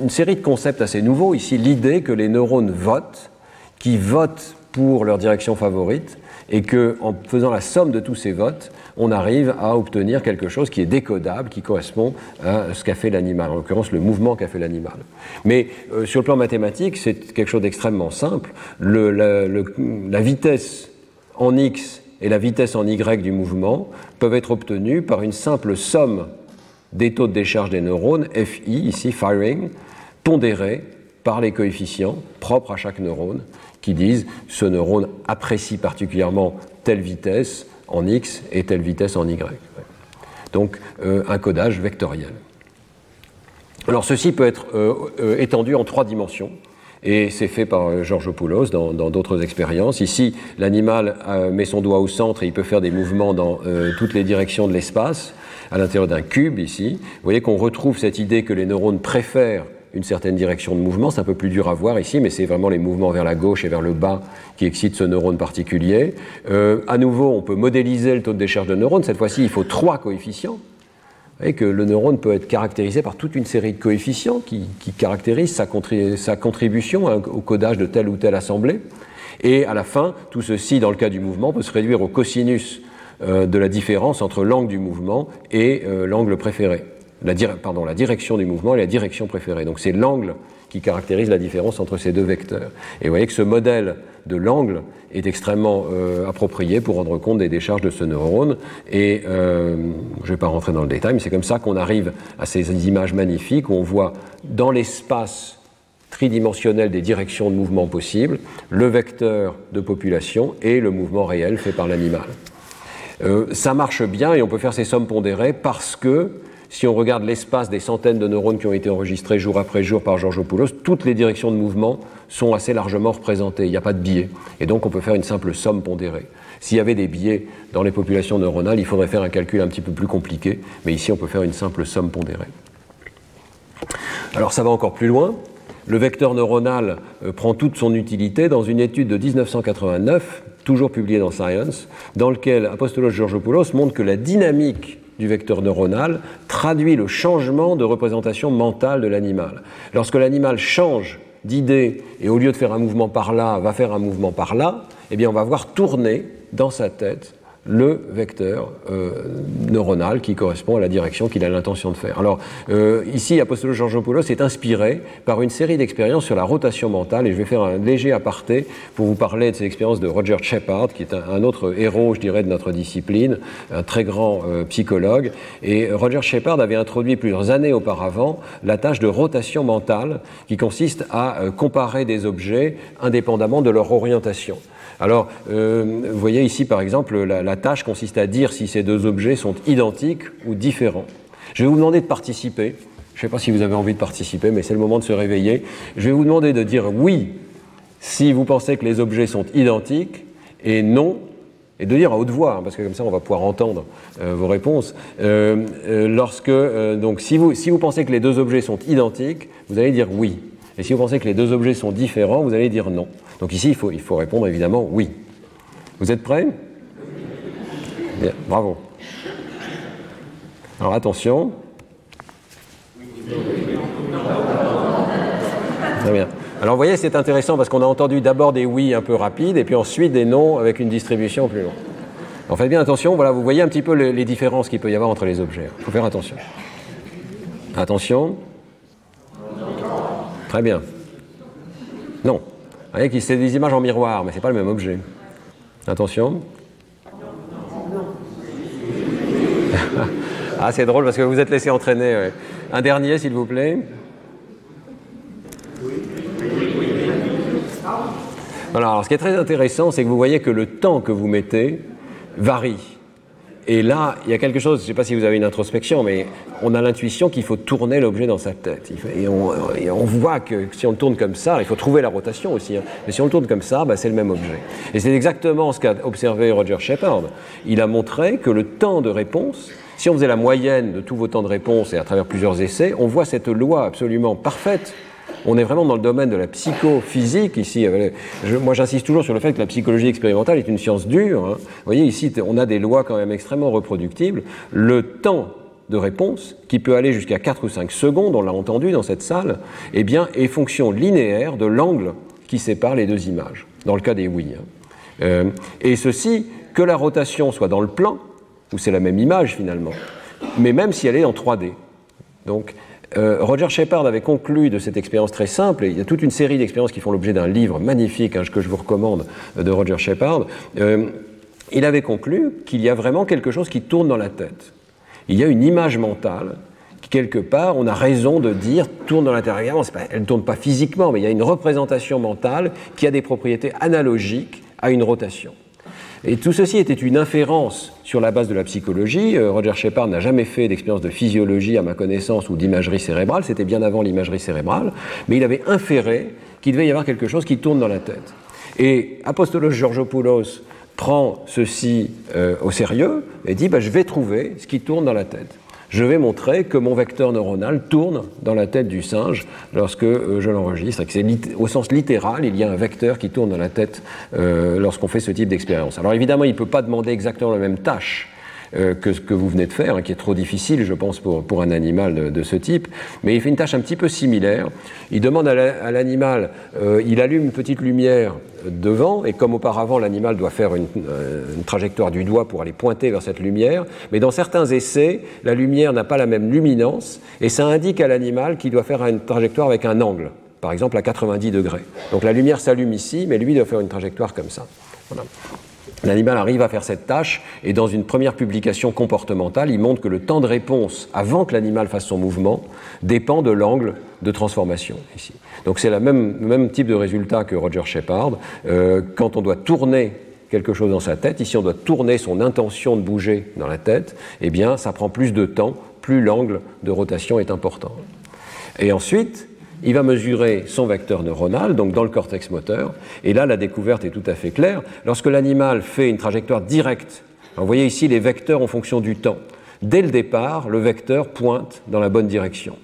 une série de concepts assez nouveaux. Ici, l'idée que les neurones votent, qui votent pour leur direction favorite, et qu'en faisant la somme de tous ces votes, on arrive à obtenir quelque chose qui est décodable, qui correspond à ce qu'a fait l'animal, en l'occurrence le mouvement qu'a fait l'animal. Mais euh, sur le plan mathématique, c'est quelque chose d'extrêmement simple. Le, la, vitesse en x et la vitesse en y du mouvement peuvent être obtenues par une simple somme des taux de décharge des neurones, FI, ici firing, pondérés par les coefficients propres à chaque neurone, qui disent ce neurone apprécie particulièrement telle vitesse en x et telle vitesse en y. Donc euh, un codage vectoriel. Alors ceci peut être euh, euh, étendu en trois dimensions. Et c'est fait par Georges Poulos dans d'autres expériences. Ici, l'animal met son doigt au centre et il peut faire des mouvements dans toutes les directions de l'espace, à l'intérieur d'un cube ici. Vous voyez qu'on retrouve cette idée que les neurones préfèrent une certaine direction de mouvement. C'est un peu plus dur à voir ici, mais c'est vraiment les mouvements vers la gauche et vers le bas qui excitent ce neurone particulier. Euh, à nouveau, on peut modéliser le taux de décharge de neurones. Cette fois-ci, il faut trois coefficients. Voyez que le neurone peut être caractérisé par toute une série de coefficients qui, caractérisent sa, sa contribution au codage de telle ou telle assemblée. Et à la fin, tout ceci, dans le cas du mouvement, peut se réduire au cosinus euh, de la différence entre l'angle du mouvement et euh, l'angle préféré la, direction du mouvement et la direction préférée. Donc c'est l'angle qui caractérise la différence entre ces deux vecteurs. Et vous voyez que ce modèle de l'angle est extrêmement euh, approprié pour rendre compte des décharges de ce neurone. Et euh, je ne vais pas rentrer dans le détail, mais c'est comme ça qu'on arrive à ces images magnifiques où on voit dans l'espace tridimensionnel des directions de mouvement possibles le vecteur de population et le mouvement réel fait par l'animal. Euh, ça marche bien et on peut faire ces sommes pondérées parce que si on regarde l'espace des centaines de neurones qui ont été enregistrés jour après jour par Georgopoulos, toutes les directions de mouvement sont assez largement représentées. Il n'y a pas de biais. Et donc on peut faire une simple somme pondérée. S'il y avait des biais dans les populations neuronales, il faudrait faire un calcul un petit peu plus compliqué. Mais ici, on peut faire une simple somme pondérée. Alors ça va encore plus loin. Le vecteur neuronal euh, prend toute son utilité dans une étude de 1989, toujours publiée dans Science, dans laquelle Apostolos Georgopoulos montre que la dynamique du vecteur neuronal traduit le changement de représentation mentale de l'animal. Lorsque l'animal change d'idée et au lieu de faire un mouvement par là, va faire un mouvement par là, eh bien on va voir tourner dans sa tête le vecteur euh, neuronal qui correspond à la direction qu'il a l'intention de faire. Alors euh, ici, Apostolos Georgopoulos est inspiré par une série d'expériences sur la rotation mentale et je vais faire un léger aparté pour vous parler de ces expériences de Roger Shepard, qui est un, autre héros, je dirais, de notre discipline, un très grand euh, psychologue. Et Roger Shepard avait introduit plusieurs années auparavant la tâche de rotation mentale qui consiste à comparer des objets indépendamment de leur orientation. Alors, euh, vous voyez ici, par exemple, la, tâche consiste à dire si ces deux objets sont identiques ou différents. Je vais vous demander de participer. Je ne sais pas si vous avez envie de participer, mais c'est le moment de se réveiller. Je vais vous demander de dire oui si vous pensez que les objets sont identiques et non et de dire à haute voix, hein, parce que comme ça on va pouvoir entendre euh, vos réponses. Euh, lorsque donc si vous si vous pensez que les deux objets sont identiques, vous allez dire oui. Et si vous pensez que les deux objets sont différents, vous allez dire non. Donc ici, il faut, il faut répondre évidemment oui. Vous êtes prêts? Bien, bravo. Alors attention. Très bien. Alors vous voyez, c'est intéressant parce qu'on a entendu d'abord des oui un peu rapides et puis ensuite des non avec une distribution plus longue. En faites bien attention, voilà, vous voyez un petit peu les, les différences qu'il peut y avoir entre les objets. Il faut faire attention. Attention. Très bien. Non. Vous voyez c'est des images en miroir, mais ce n'est pas le même objet. Attention. ah, c'est drôle parce que vous êtes laissé entraîner. Un dernier, s'il vous plaît. alors, ce qui est très intéressant, c'est que vous voyez que le temps que vous mettez varie. Et là, il y a quelque chose, je ne sais pas si vous avez une introspection, mais on a l'intuition qu'il faut tourner l'objet dans sa tête. Et on, voit que si on le tourne comme ça, il faut trouver la rotation aussi, hein. mais si on le tourne comme ça, bah, c'est le même objet. Et c'est exactement ce qu'a observé Roger Shepard. Il a montré que le temps de réponse, si on faisait la moyenne de tous vos temps de réponse et à travers plusieurs essais, on voit cette loi absolument parfaite on est vraiment dans le domaine de la psychophysique ici. moi, j'insiste toujours sur le fait que la psychologie expérimentale est une science dure. Hein. Vous voyez, ici, on a des lois quand même extrêmement reproductibles. Le temps de réponse, qui peut aller jusqu'à 4 ou 5 secondes, on l'a entendu dans cette salle, eh bien, est fonction linéaire de l'angle qui sépare les deux images, dans le cas des oui. Hein. Euh, et ceci, que la rotation soit dans le plan, où c'est la même image finalement, mais même si elle est en 3D. Donc, euh, Roger Shepard avait conclu de cette expérience très simple, et il y a toute une série d'expériences qui font l'objet d'un livre magnifique hein, que je vous recommande de Roger Shepard. Euh, il avait conclu qu'il y a vraiment quelque chose qui tourne dans la tête. Il y a une image mentale qui, quelque part, on a raison de dire tourne dans l'intérieur. Elle ne tourne pas physiquement, mais il y a une représentation mentale qui a des propriétés analogiques à une rotation. Et tout ceci était une inférence sur la base de la psychologie. Euh, Roger Shepard n'a jamais fait d'expérience de physiologie, à ma connaissance, ou d'imagerie cérébrale. C'était bien avant l'imagerie cérébrale. Mais il avait inféré qu'il devait y avoir quelque chose qui tourne dans la tête. Et Apostolos Georgopoulos prend ceci euh, au sérieux et dit bah, Je vais trouver ce qui tourne dans la tête je vais montrer que mon vecteur neuronal tourne dans la tête du singe lorsque euh, je l'enregistre. Au sens littéral, il y a un vecteur qui tourne dans la tête euh, lorsqu'on fait ce type d'expérience. Alors évidemment, il ne peut pas demander exactement la même tâche euh, que ce que vous venez de faire, hein, qui est trop difficile, je pense, pour, pour un animal de, ce type. Mais il fait une tâche un petit peu similaire. Il demande à l'animal, euh, il allume une petite lumière devant, et comme auparavant, l'animal doit faire une, euh, une, trajectoire du doigt pour aller pointer vers cette lumière. Mais dans certains essais, la lumière n'a pas la même luminance, et ça indique à l'animal qu'il doit faire une trajectoire avec un angle, par exemple à 90 degrés. Donc la lumière s'allume ici, mais lui doit faire une trajectoire comme ça. Voilà. L'animal arrive à faire cette tâche et dans une première publication comportementale, il montre que le temps de réponse avant que l'animal fasse son mouvement dépend de l'angle de transformation ici. Donc c'est le même, type de résultat que Roger Shepard. Euh, quand on doit tourner quelque chose dans sa tête, ici on doit tourner son intention de bouger dans la tête, eh bien ça prend plus de temps, plus l'angle de rotation est important. Et ensuite, il va mesurer son vecteur neuronal, donc dans le cortex moteur, et là la découverte est tout à fait claire. Lorsque l'animal fait une trajectoire directe, vous voyez ici les vecteurs en fonction du temps. Dès le départ, le vecteur pointe dans la bonne direction.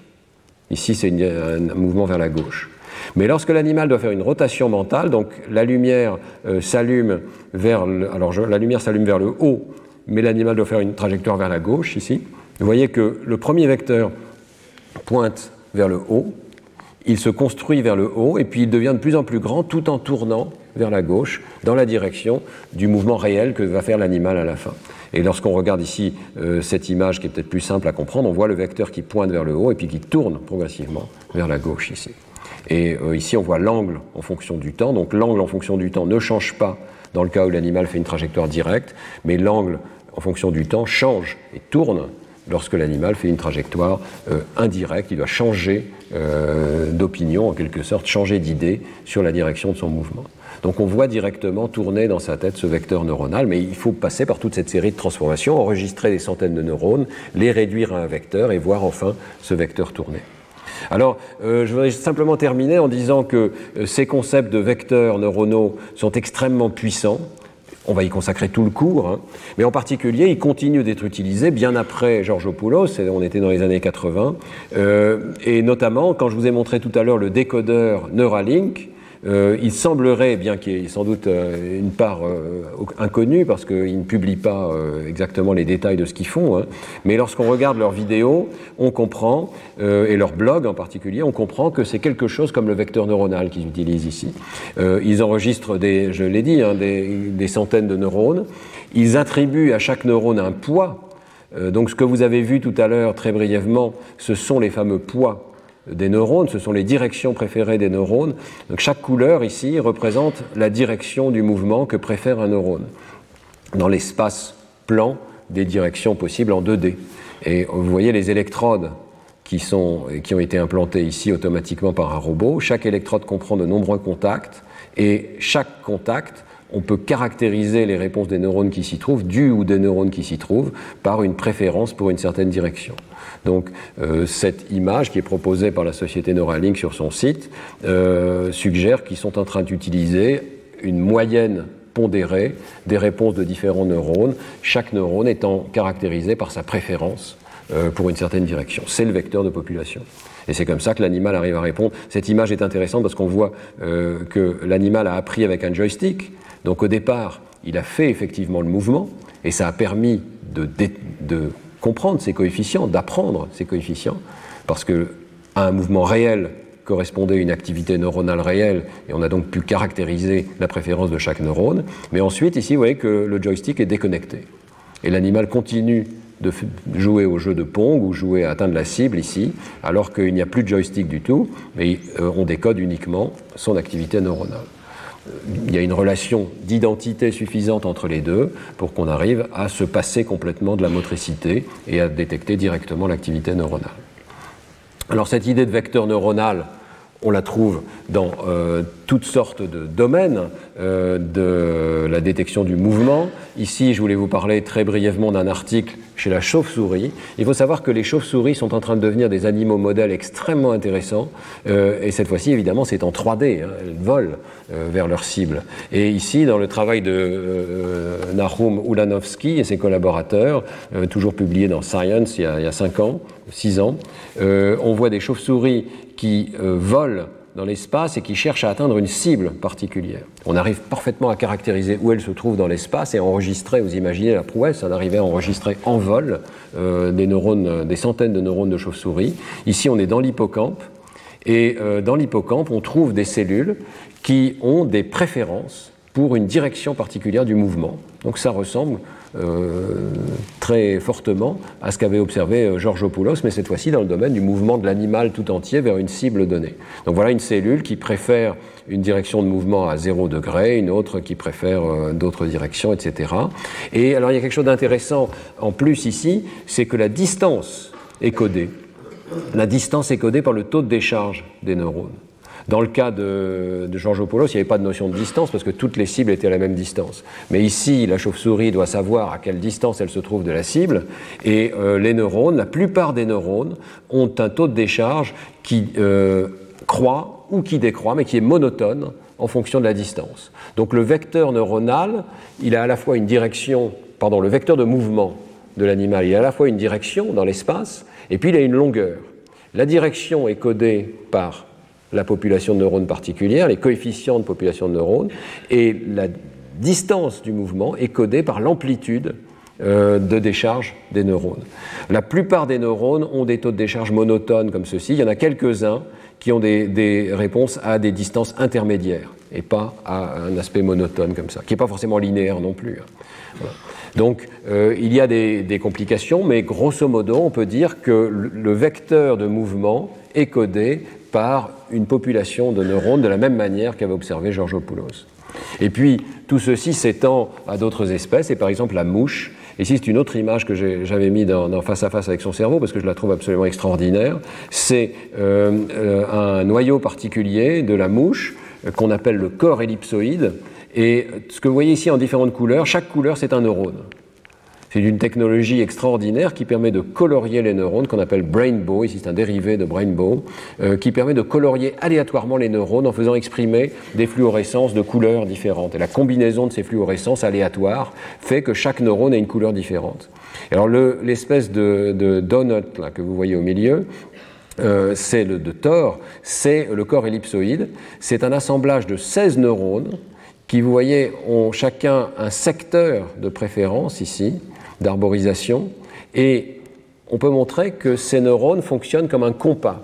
Ici, c'est un mouvement vers la gauche. Mais lorsque l'animal doit faire une rotation mentale, donc la lumière euh, s'allume vers le, alors la lumière s'allume vers le haut, mais l'animal doit faire une trajectoire vers la gauche ici. Vous voyez que le premier vecteur pointe vers le haut, il se construit vers le haut et puis il devient de plus en plus grand tout en tournant vers la gauche dans la direction du mouvement réel que va faire l'animal à la fin. Et lorsqu'on regarde ici euh, cette image qui est peut-être plus simple à comprendre, on voit le vecteur qui pointe vers le haut et puis qui tourne progressivement vers la gauche ici. Et euh, ici on voit l'angle en fonction du temps. Donc l'angle en fonction du temps ne change pas dans le cas où l'animal fait une trajectoire directe, mais l'angle en fonction du temps change et tourne lorsque l'animal fait une trajectoire euh, indirecte, il doit changer euh, d'opinion, en quelque sorte, changer d'idée sur la direction de son mouvement. Donc on voit directement tourner dans sa tête ce vecteur neuronal, mais il faut passer par toute cette série de transformations, enregistrer des centaines de neurones, les réduire à un vecteur et voir enfin ce vecteur tourner. Alors, euh, je voudrais simplement terminer en disant que ces concepts de vecteurs neuronaux sont extrêmement puissants. On va y consacrer tout le cours, hein. mais en particulier, il continue d'être utilisé bien après Georgopoulos, on était dans les années 80, euh, et notamment quand je vous ai montré tout à l'heure le décodeur Neuralink, euh, il semblerait, bien qu'il y ait sans doute euh, une part euh, inconnue, parce qu'ils ne publient pas exactement les détails de ce qu'ils font, hein, mais lorsqu'on regarde leurs vidéos, on comprend, et leurs blogs en particulier, on comprend que c'est quelque chose comme le vecteur neuronal qu'ils utilisent ici. ils enregistrent, des, je l'ai dit, hein, des, des, centaines de neurones. Ils attribuent à chaque neurone un poids. donc ce que vous avez vu tout à l'heure très brièvement, ce sont les fameux poids des neurones, ce sont les directions préférées des neurones. Chaque couleur ici représente la direction du mouvement que préfère un neurone dans l'espace plan des directions possibles en 2D. Et vous voyez les électrodes qui, sont, qui ont été implantées ici automatiquement par un robot. Chaque électrode comprend de nombreux contacts et chaque contact on peut caractériser les réponses des neurones qui s'y trouvent, du ou des neurones qui s'y trouvent, par une préférence pour une certaine direction. Donc euh, cette image qui est proposée par la société Neuralink sur son site euh, suggère qu'ils sont en train d'utiliser une moyenne pondérée des réponses de différents neurones, chaque neurone étant caractérisé par sa préférence euh, pour une certaine direction. C'est le vecteur de population. Et c'est comme ça que l'animal arrive à répondre. Cette image est intéressante parce qu'on voit que l'animal a appris avec un joystick, donc au départ, il a fait effectivement le mouvement, et ça a permis de, comprendre ses coefficients, d'apprendre ses coefficients, parce que un mouvement réel correspondait à une activité neuronale réelle, et on a donc pu caractériser la préférence de chaque neurone. Mais ensuite, ici, vous voyez que le joystick est déconnecté. Et l'animal continue de jouer au jeu de Pong ou jouer à atteindre la cible ici, alors qu'il n'y a plus de joystick du tout, mais euh, on décode uniquement son activité neuronale il y a une relation d'identité suffisante entre les deux pour qu'on arrive à se passer complètement de la motricité et à détecter directement l'activité neuronale. Alors cette idée de vecteur neuronal, on la trouve dans euh, toutes sortes de domaines euh, de la détection du mouvement. Ici, je voulais vous parler très brièvement d'un article chez la chauve-souris. Il faut savoir que les chauves-souris sont en train de devenir des animaux modèles extrêmement intéressants. Euh, et cette fois-ci, évidemment, c'est en 3D. Hein. elles volent vers leur cible. Et ici, dans le travail de Nahum Ulanovsky et ses collaborateurs, toujours publié dans Science il y a, il y a 5 ans, 6 ans, on voit des chauves-souris qui volent dans l'espace et qui cherche à atteindre une cible particulière. On arrive parfaitement à caractériser où elle se trouve dans l'espace et à enregistrer, vous imaginez la prouesse, d'arriver à enregistrer en vol euh, des neurones, des centaines de neurones de chauve-souris. Ici, on est dans l'hippocampe et euh, dans l'hippocampe, on trouve des cellules qui ont des préférences pour une direction particulière du mouvement. Donc ça ressemble euh, très fortement à ce qu'avait observé euh, Georges Opoulos, mais cette fois-ci dans le domaine du mouvement de l'animal tout entier vers une cible donnée. Donc voilà une cellule qui préfère une direction de mouvement à 0 degré, une autre qui préfère euh, d'autres directions, etc. Et alors il y a quelque chose d'intéressant en plus ici, c'est que la distance est codée. La distance est codée par le taux de décharge des neurones. Dans le cas de, de Georges il n'y avait pas de notion de distance parce que toutes les cibles étaient à la même distance. Mais ici, la chauve-souris doit savoir à quelle distance elle se trouve de la cible. Et euh, les neurones, la plupart des neurones, ont un taux de décharge qui euh, croît ou qui décroît, mais qui est monotone en fonction de la distance. Donc le vecteur neuronal, il a à la fois une direction, pardon, le vecteur de mouvement de l'animal, il a à la fois une direction dans l'espace, et puis il a une longueur. La direction est codée par la population de neurones particulière, les coefficients de population de neurones, et la distance du mouvement est codée par l'amplitude euh, de décharge des neurones. La plupart des neurones ont des taux de décharge monotones comme ceci. Il y en a quelques-uns qui ont des, réponses à des distances intermédiaires et pas à un aspect monotone comme ça, qui n'est pas forcément linéaire non plus. Hein. Donc euh, il y a des, complications, mais grosso modo, on peut dire que le vecteur de mouvement est codé par une population de neurones de la même manière qu'avait observé Georgopoulos. Et puis, tout ceci s'étend à d'autres espèces, et par exemple la mouche. Ici, c'est une autre image que j'avais mis dans, Face à face avec son cerveau, parce que je la trouve absolument extraordinaire. C'est euh, euh, un noyau particulier de la mouche euh, qu'on appelle le corps ellipsoïde. Et ce que vous voyez ici en différentes couleurs, chaque couleur, c'est un neurone. C'est une technologie extraordinaire qui permet de colorier les neurones, qu'on appelle Brainbow, ici c'est un dérivé de Brainbow, euh, qui permet de colorier aléatoirement les neurones en faisant exprimer des fluorescences de couleurs différentes. Et la combinaison de ces fluorescences aléatoires fait que chaque neurone a une couleur différente. alors l'espèce de, donut que vous voyez au milieu, euh, c'est le de Thor, c'est le corps ellipsoïde. C'est un assemblage de 16 neurones qui, vous voyez, ont chacun un secteur de préférence ici, d'arborisation, et on peut montrer que ces neurones fonctionnent comme un compas.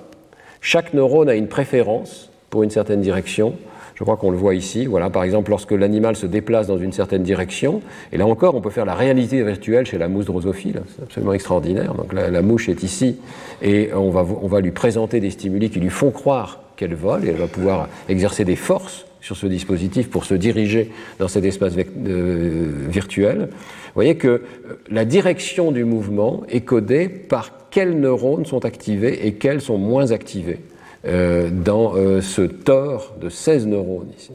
Chaque neurone a une préférence pour une certaine direction. Je crois qu'on le voit ici. Voilà, par exemple, lorsque l'animal se déplace dans une certaine direction, et là encore, on peut faire la réalité virtuelle chez la mousse drosophile. C'est absolument extraordinaire. Donc la, mouche est ici, et on va, on va lui présenter des stimuli qui lui font croire qu'elle vole, et elle va pouvoir exercer des forces sur ce dispositif pour se diriger dans cet espace euh, virtuel. Vous voyez que euh, la direction du mouvement est codée par quels neurones sont activés et quels sont moins activés. Euh, dans euh, ce tore de 16 neurones ici.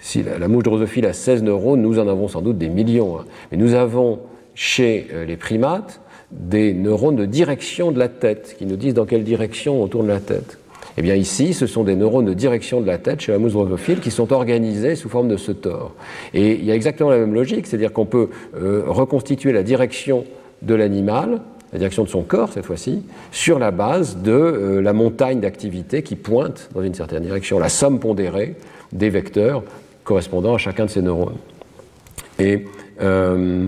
Si la, mouche drosophile a 16 neurones, nous en avons sans doute des millions. Hein. Mais nous avons chez les primates des neurones de direction de la tête qui nous disent dans quelle direction on tourne la tête. Eh bien ici, ce sont des neurones de direction de la tête chez la mouche drosophile qui sont organisés sous forme de ce tore. Et il y a exactement la même logique, c'est-à-dire qu'on peut reconstituer la direction de l'animal la direction de son corps cette fois-ci, sur la base de euh, la montagne d'activité qui pointe dans une certaine direction, la somme pondérée des vecteurs correspondant à chacun de ces neurones. Et euh,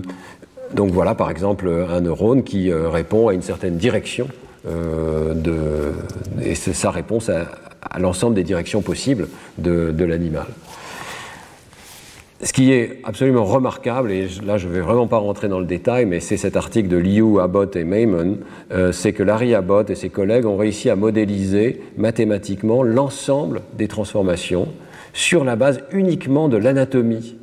donc voilà par exemple un neurone qui euh, répond à une certaine direction de, et sa réponse à, l'ensemble des directions possibles de l'animal. Ce qui est absolument remarquable, et là je ne vais vraiment pas rentrer dans le détail, mais c'est cet article de Liu, Abbott et Mayman, euh, c'est que Larry Abbott et ses collègues ont réussi à modéliser mathématiquement l'ensemble des transformations sur la base uniquement de l'anatomie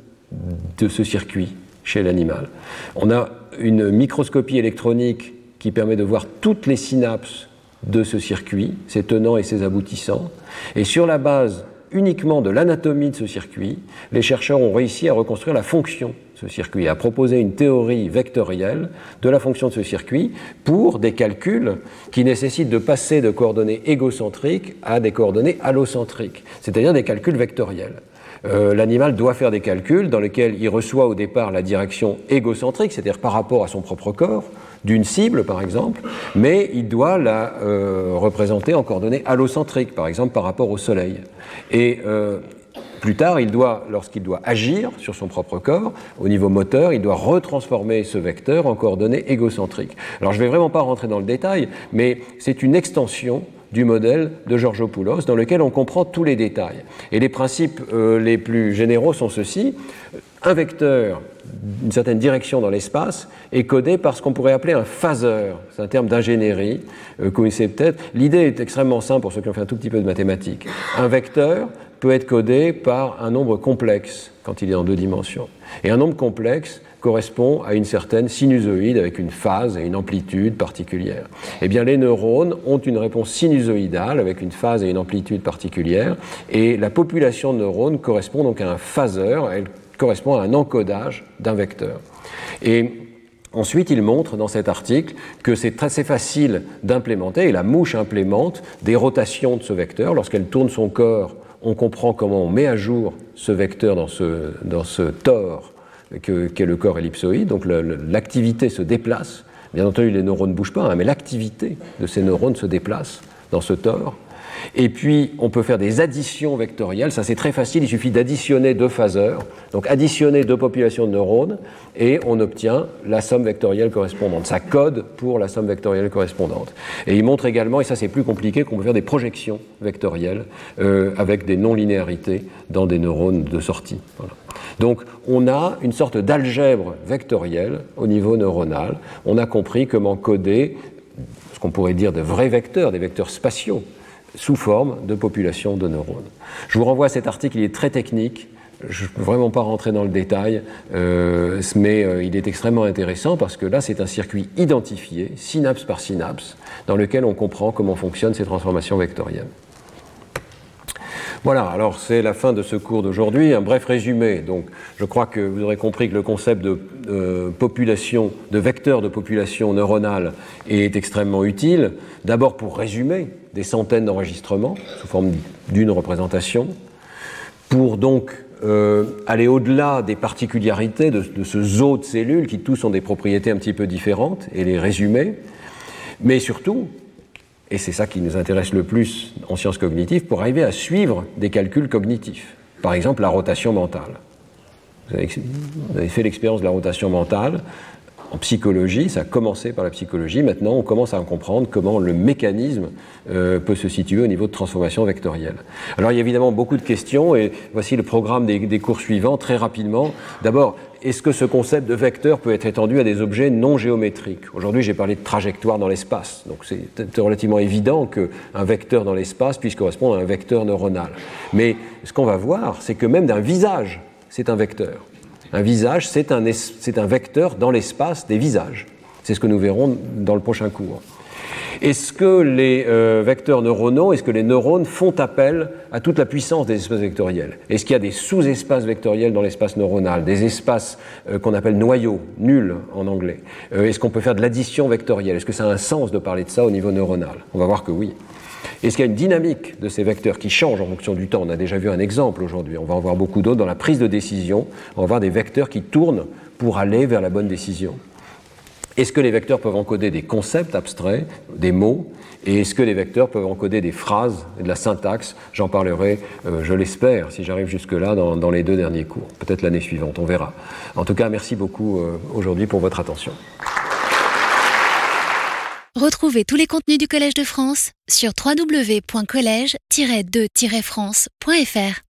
de ce circuit chez l'animal. On a une microscopie électronique qui permet de voir toutes les synapses de ce circuit, ses tenants et ses aboutissants, et sur la base uniquement de l'anatomie de ce circuit, les chercheurs ont réussi à reconstruire la fonction de ce circuit, à proposer une théorie vectorielle de la fonction de ce circuit pour des calculs qui nécessitent de passer de coordonnées égocentriques à des coordonnées allocentriques, c'est-à-dire des calculs vectoriels. Euh, l'animal doit faire des calculs dans lesquels il reçoit au départ la direction égocentrique, c'est-à-dire par rapport à son propre corps, d'une cible par exemple, mais il doit la euh, représenter en coordonnées allocentriques, par exemple par rapport au Soleil. Et euh, plus tard, il doit, lorsqu'il doit agir sur son propre corps, au niveau moteur, il doit retransformer ce vecteur en coordonnées égocentriques. Alors je ne vais vraiment pas rentrer dans le détail, mais c'est une extension du modèle de Georgopoulos, dans lequel on comprend tous les détails. Et les principes euh, les plus généraux sont ceux-ci. Un vecteur d'une certaine direction dans l'espace est codé par ce qu'on pourrait appeler un phaseur. C'est un terme d'ingénierie, euh, connaissez peut-être. L'idée est extrêmement simple pour ceux qui ont fait un tout petit peu de mathématiques. Un vecteur peut être codé par un nombre complexe quand il est en deux dimensions. Et un nombre complexe correspond à une certaine sinusoïde avec une phase et une amplitude particulière. Eh bien, les neurones ont une réponse sinusoïdale avec une phase et une amplitude particulière, et la population de neurones correspond donc à un phaseur, elle correspond à un encodage d'un vecteur. Et Ensuite, il montre dans cet article que c'est assez facile d'implémenter, et la mouche implémente des rotations de ce vecteur. Lorsqu'elle tourne son corps, on comprend comment on met à jour ce vecteur dans ce, dans ce qu'est le corps ellipsoïde. Donc l'activité se déplace. Bien entendu, les neurones ne bougent pas, hein, mais l'activité de ces neurones se déplace dans ce tore. Et puis, on peut faire des additions vectorielles. Ça, c'est très facile. Il suffit d'additionner deux phaseurs. Donc, additionner deux populations de neurones et on obtient la somme vectorielle correspondante. Ça code pour la somme vectorielle correspondante. Et il montre également, et ça c'est plus compliqué, qu'on peut faire des projections vectorielles euh, avec des non-linéarités dans des neurones de sortie. Donc, on a une sorte d'algèbre vectorielle au niveau neuronal. On a compris comment coder ce qu'on pourrait dire de vrais vecteurs, des vecteurs spatiaux, sous forme de population de neurones. Je vous renvoie à cet article, il est très technique. Je ne peux vraiment pas rentrer dans le détail, euh, mais euh, il est extrêmement intéressant parce que là, c'est un circuit identifié, synapse par synapse, dans lequel on comprend comment fonctionnent ces transformations vectorielles. Voilà, alors c'est la fin de ce cours d'aujourd'hui. Un bref résumé. Donc, je crois que vous aurez compris que le concept de euh, population, de vecteur de population neuronale est extrêmement utile. D'abord pour résumer des centaines d'enregistrements sous forme d'une représentation, pour donc euh, aller au-delà des particularités de, de, ce zoo de cellules qui tous ont des propriétés un petit peu différentes et les résumer, mais surtout et c'est ça qui nous intéresse le plus en sciences cognitives, pour arriver à suivre des calculs cognitifs. Par exemple, la rotation mentale. Vous avez, fait l'expérience de la rotation mentale. en psychologie, ça a commencé par la psychologie, maintenant on commence à comprendre comment le mécanisme euh, peut se situer au niveau de transformation vectorielle. Alors il y a évidemment beaucoup de questions et voici le programme des, des cours suivants très rapidement. D'abord, est-ce que ce concept de vecteur peut être étendu à des objets non géométriques? Aujourd'hui, j'ai parlé de trajectoire dans l'espace. Donc, c'est relativement évident qu'un vecteur dans l'espace puisse correspondre à un vecteur neuronal. Mais ce qu'on va voir, c'est que même d'un visage, c'est un vecteur. Un visage, c'est un, un, vecteur dans l'espace des visages. C'est ce que nous verrons dans le prochain cours. Est-ce que les euh, vecteurs neuronaux, est-ce que les neurones font appel à toute la puissance des espaces vectoriels? Est-ce qu'il y a des sous-espaces vectoriels dans l'espace neuronal, des espaces euh, qu'on appelle noyaux, nuls en anglais? Euh, Est-ce qu'on peut faire de l'addition vectorielle? Est-ce que ça a un sens de parler de ça au niveau neuronal? On va voir que oui. Est-ce qu'il y a une dynamique de ces vecteurs qui change en fonction du temps? On a déjà vu un exemple aujourd'hui. On va en voir beaucoup d'autres dans la prise de décision. On va voir des vecteurs qui tournent pour aller vers la bonne décision. Est-ce que les vecteurs peuvent encoder des concepts abstraits, des mots? Et est-ce que les vecteurs peuvent encoder des phrases de la syntaxe? J'en parlerai, euh, je l'espère, si j'arrive jusque-là dans, les deux derniers cours. Peut-être l'année suivante, on verra. En tout cas, merci beaucoup euh, aujourd'hui pour votre attention. Retrouvez tous les contenus du Collège de France sur www.colège-2-france.fr.